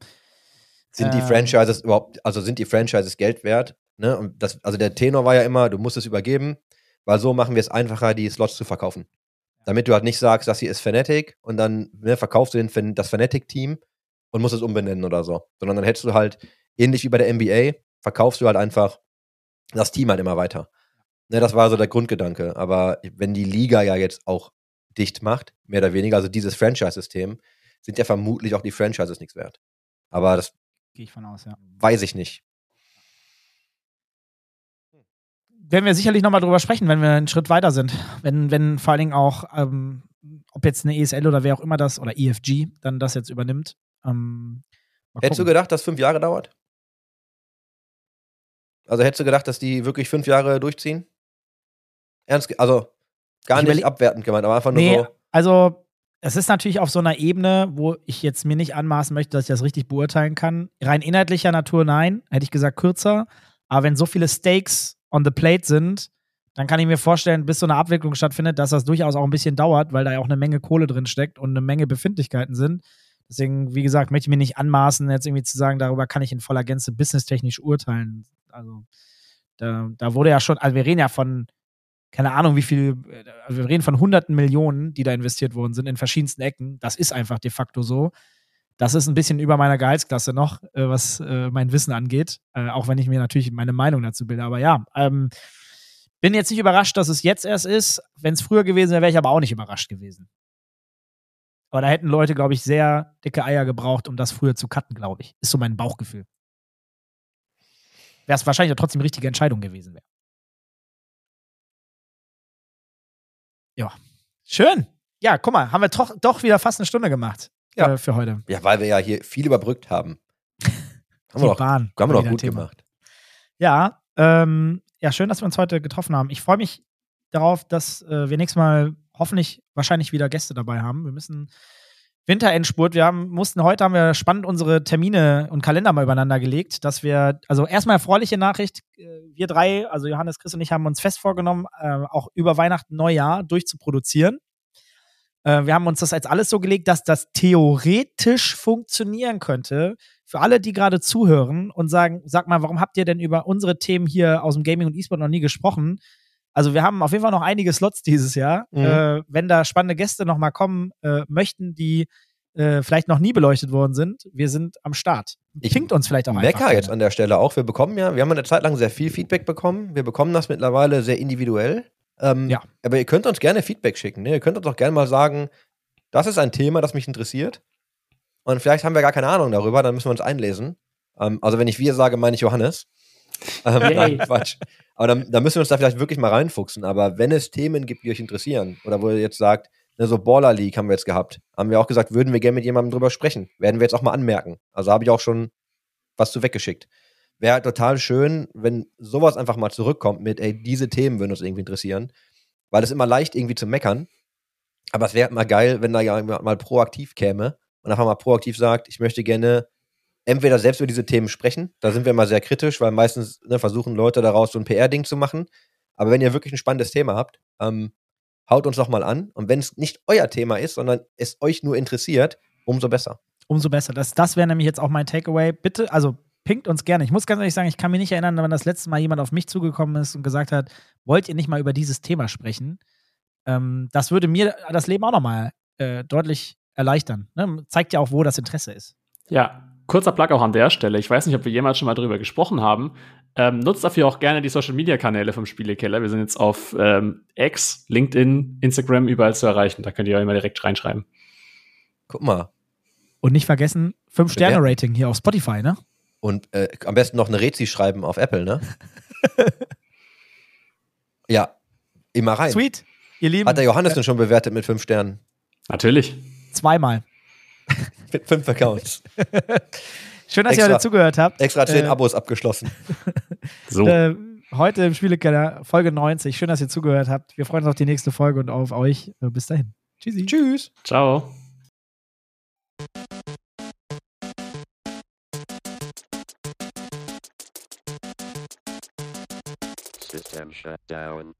sind die äh, Franchises überhaupt, also sind die Franchises Geld wert? Ne? Und das, also der Tenor war ja immer, du musst es übergeben, weil so machen wir es einfacher, die Slots zu verkaufen. Damit du halt nicht sagst, das hier ist Fnatic und dann ne, verkaufst du den, das Fnatic-Team und musst es umbenennen oder so. Sondern dann hättest du halt, ähnlich wie bei der NBA, verkaufst du halt einfach das Team halt immer weiter. Ne, das war so der Grundgedanke. Aber wenn die Liga ja jetzt auch dicht macht, mehr oder weniger, also dieses Franchise-System, sind ja vermutlich auch die Franchises nichts wert. Aber das gehe ich von aus, ja. weiß ich nicht. Werden wir sicherlich nochmal drüber sprechen, wenn wir einen Schritt weiter sind. Wenn, wenn vor allen Dingen auch, ähm, ob jetzt eine ESL oder wer auch immer das, oder EFG dann das jetzt übernimmt. Ähm, Hättest du gedacht, dass fünf Jahre dauert? Also hättest du gedacht, dass die wirklich fünf Jahre durchziehen? Ernst, also gar Ich nicht abwertend gemeint, aber einfach nur Nee, so. also es ist natürlich auf so einer Ebene, wo ich jetzt mir nicht anmaßen möchte, dass ich das richtig beurteilen kann. Rein inhaltlicher Natur nein, hätte ich gesagt kürzer. Aber wenn so viele Stakes on the plate sind, dann kann ich mir vorstellen, bis so eine Abwicklung stattfindet, dass das durchaus auch ein bisschen dauert, weil da ja auch eine Menge Kohle drin steckt und eine Menge Befindlichkeiten sind. Deswegen, wie gesagt, möchte ich mir nicht anmaßen, jetzt irgendwie zu sagen, darüber kann ich in voller Gänze businesstechnisch urteilen. Also, da, da wurde ja schon, also wir reden ja von, keine Ahnung, wie viel, also wir reden von hunderten Millionen, die da investiert worden sind in verschiedensten Ecken. Das ist einfach de facto so. Das ist ein bisschen über meiner Gehaltsklasse noch, äh, was äh, mein Wissen angeht. Äh, auch wenn ich mir natürlich meine Meinung dazu bilde. Aber ja, ähm, bin jetzt nicht überrascht, dass es jetzt erst ist. Wenn es früher gewesen wäre, wäre ich aber auch nicht überrascht gewesen. Aber da hätten Leute, glaube ich, sehr dicke Eier gebraucht, um das früher zu cutten, glaube ich. Ist so mein Bauchgefühl. Wäre es wahrscheinlich auch trotzdem die richtige Entscheidung gewesen wäre. Ja. Schön. Ja, guck mal, haben wir doch, doch wieder fast eine Stunde gemacht Ja. äh, für heute. Ja, weil wir ja hier viel überbrückt haben. haben wir doch, Bahn. haben wir doch gut Thema. gemacht. Ja, ähm, ja, schön, dass wir uns heute getroffen haben. Ich freue mich darauf, dass äh, wir nächstes Mal hoffentlich wahrscheinlich wieder Gäste dabei haben. Wir müssen Winterendspurt. Wir haben, mussten heute haben wir spannend unsere Termine und Kalender mal übereinander gelegt, dass wir, also erstmal erfreuliche Nachricht, äh, wir drei, also Johannes, Chris und ich haben uns fest vorgenommen, äh, auch über Weihnachten, Neujahr durchzuproduzieren. Äh, wir haben uns das als alles so gelegt, dass das theoretisch funktionieren könnte. Für alle, die gerade zuhören und sagen, sag mal, warum habt ihr denn über unsere Themen hier aus dem Gaming und E-Sport noch nie gesprochen? Also wir haben auf jeden Fall noch einige Slots dieses Jahr. Mhm. Äh, wenn da spannende Gäste noch mal kommen äh, möchten, die äh, vielleicht noch nie beleuchtet worden sind, wir sind am Start. Ich Pinkt uns vielleicht auch einfach. Mecker jetzt an der Stelle auch. Wir bekommen ja, wir haben eine Zeit lang sehr viel Feedback bekommen. Wir bekommen das mittlerweile sehr individuell. Ähm, Ja. Aber ihr könnt uns gerne Feedback schicken. Ne? Ihr könnt uns auch gerne mal sagen, das ist ein Thema, das mich interessiert. Und vielleicht haben wir gar keine Ahnung darüber, dann müssen wir uns einlesen. Ähm, also wenn ich wir sage, meine ich Johannes. Ähm, nein, Quatsch. Aber dann, dann müssen wir uns da vielleicht wirklich mal reinfuchsen. Aber wenn es Themen gibt, die euch interessieren, oder wo ihr jetzt sagt, ne, so Baller League haben wir jetzt gehabt, haben wir auch gesagt, würden wir gerne mit jemandem drüber sprechen. Werden wir jetzt auch mal anmerken. Also habe ich auch schon was zu weggeschickt. Wäre halt total schön, wenn sowas einfach mal zurückkommt mit, ey, diese Themen würden uns irgendwie interessieren. Weil es immer leicht irgendwie zu meckern. Aber es wäre mal geil, wenn da ja mal proaktiv käme und einfach mal proaktiv sagt, ich möchte gerne entweder selbst über diese Themen sprechen. Da sind wir immer sehr kritisch, weil meistens ne, versuchen Leute daraus so ein PR-Ding zu machen. Aber wenn ihr wirklich ein spannendes Thema habt, ähm, haut uns doch mal an. Und wenn es nicht euer Thema ist, sondern es euch nur interessiert, umso besser. Umso besser. Das, das wäre nämlich jetzt auch mein Takeaway. Bitte, also pinkt uns gerne. Ich muss ganz ehrlich sagen, ich kann mich nicht erinnern, wann das letzte Mal jemand auf mich zugekommen ist und gesagt hat, wollt ihr nicht mal über dieses Thema sprechen? Ähm, das würde mir das Leben auch nochmal äh, deutlich erleichtern. Ne? Zeigt ja auch, wo das Interesse ist. Ja, kurzer Plug auch an der Stelle. Ich weiß nicht, ob wir jemals schon mal drüber gesprochen haben. Ähm, nutzt dafür auch gerne die Social Media Kanäle vom Spielekeller. Wir sind jetzt auf ähm, X, LinkedIn, Instagram überall zu erreichen. Da könnt ihr auch immer direkt reinschreiben. Guck mal. Und nicht vergessen, 5-Sterne-Rating hier auf Spotify, ne? Und äh, am besten noch eine Rezi schreiben auf Apple, ne? ja, immer rein. Sweet. Ihr Lieben, Hat der Johannes denn schon bewertet mit fünf Sternen? Natürlich. zweimal. Mit fünf Accounts. Schön, dass ihr Extra- heute zugehört habt. Extra zehn Äh, Abos abgeschlossen. So. Äh, heute im Spielekeller, Folge 90. Schön, dass ihr zugehört habt. Wir freuen uns auf die nächste Folge und auf euch. Äh, Bis dahin. Tschüssi. Tschüss. Ciao. System shut down.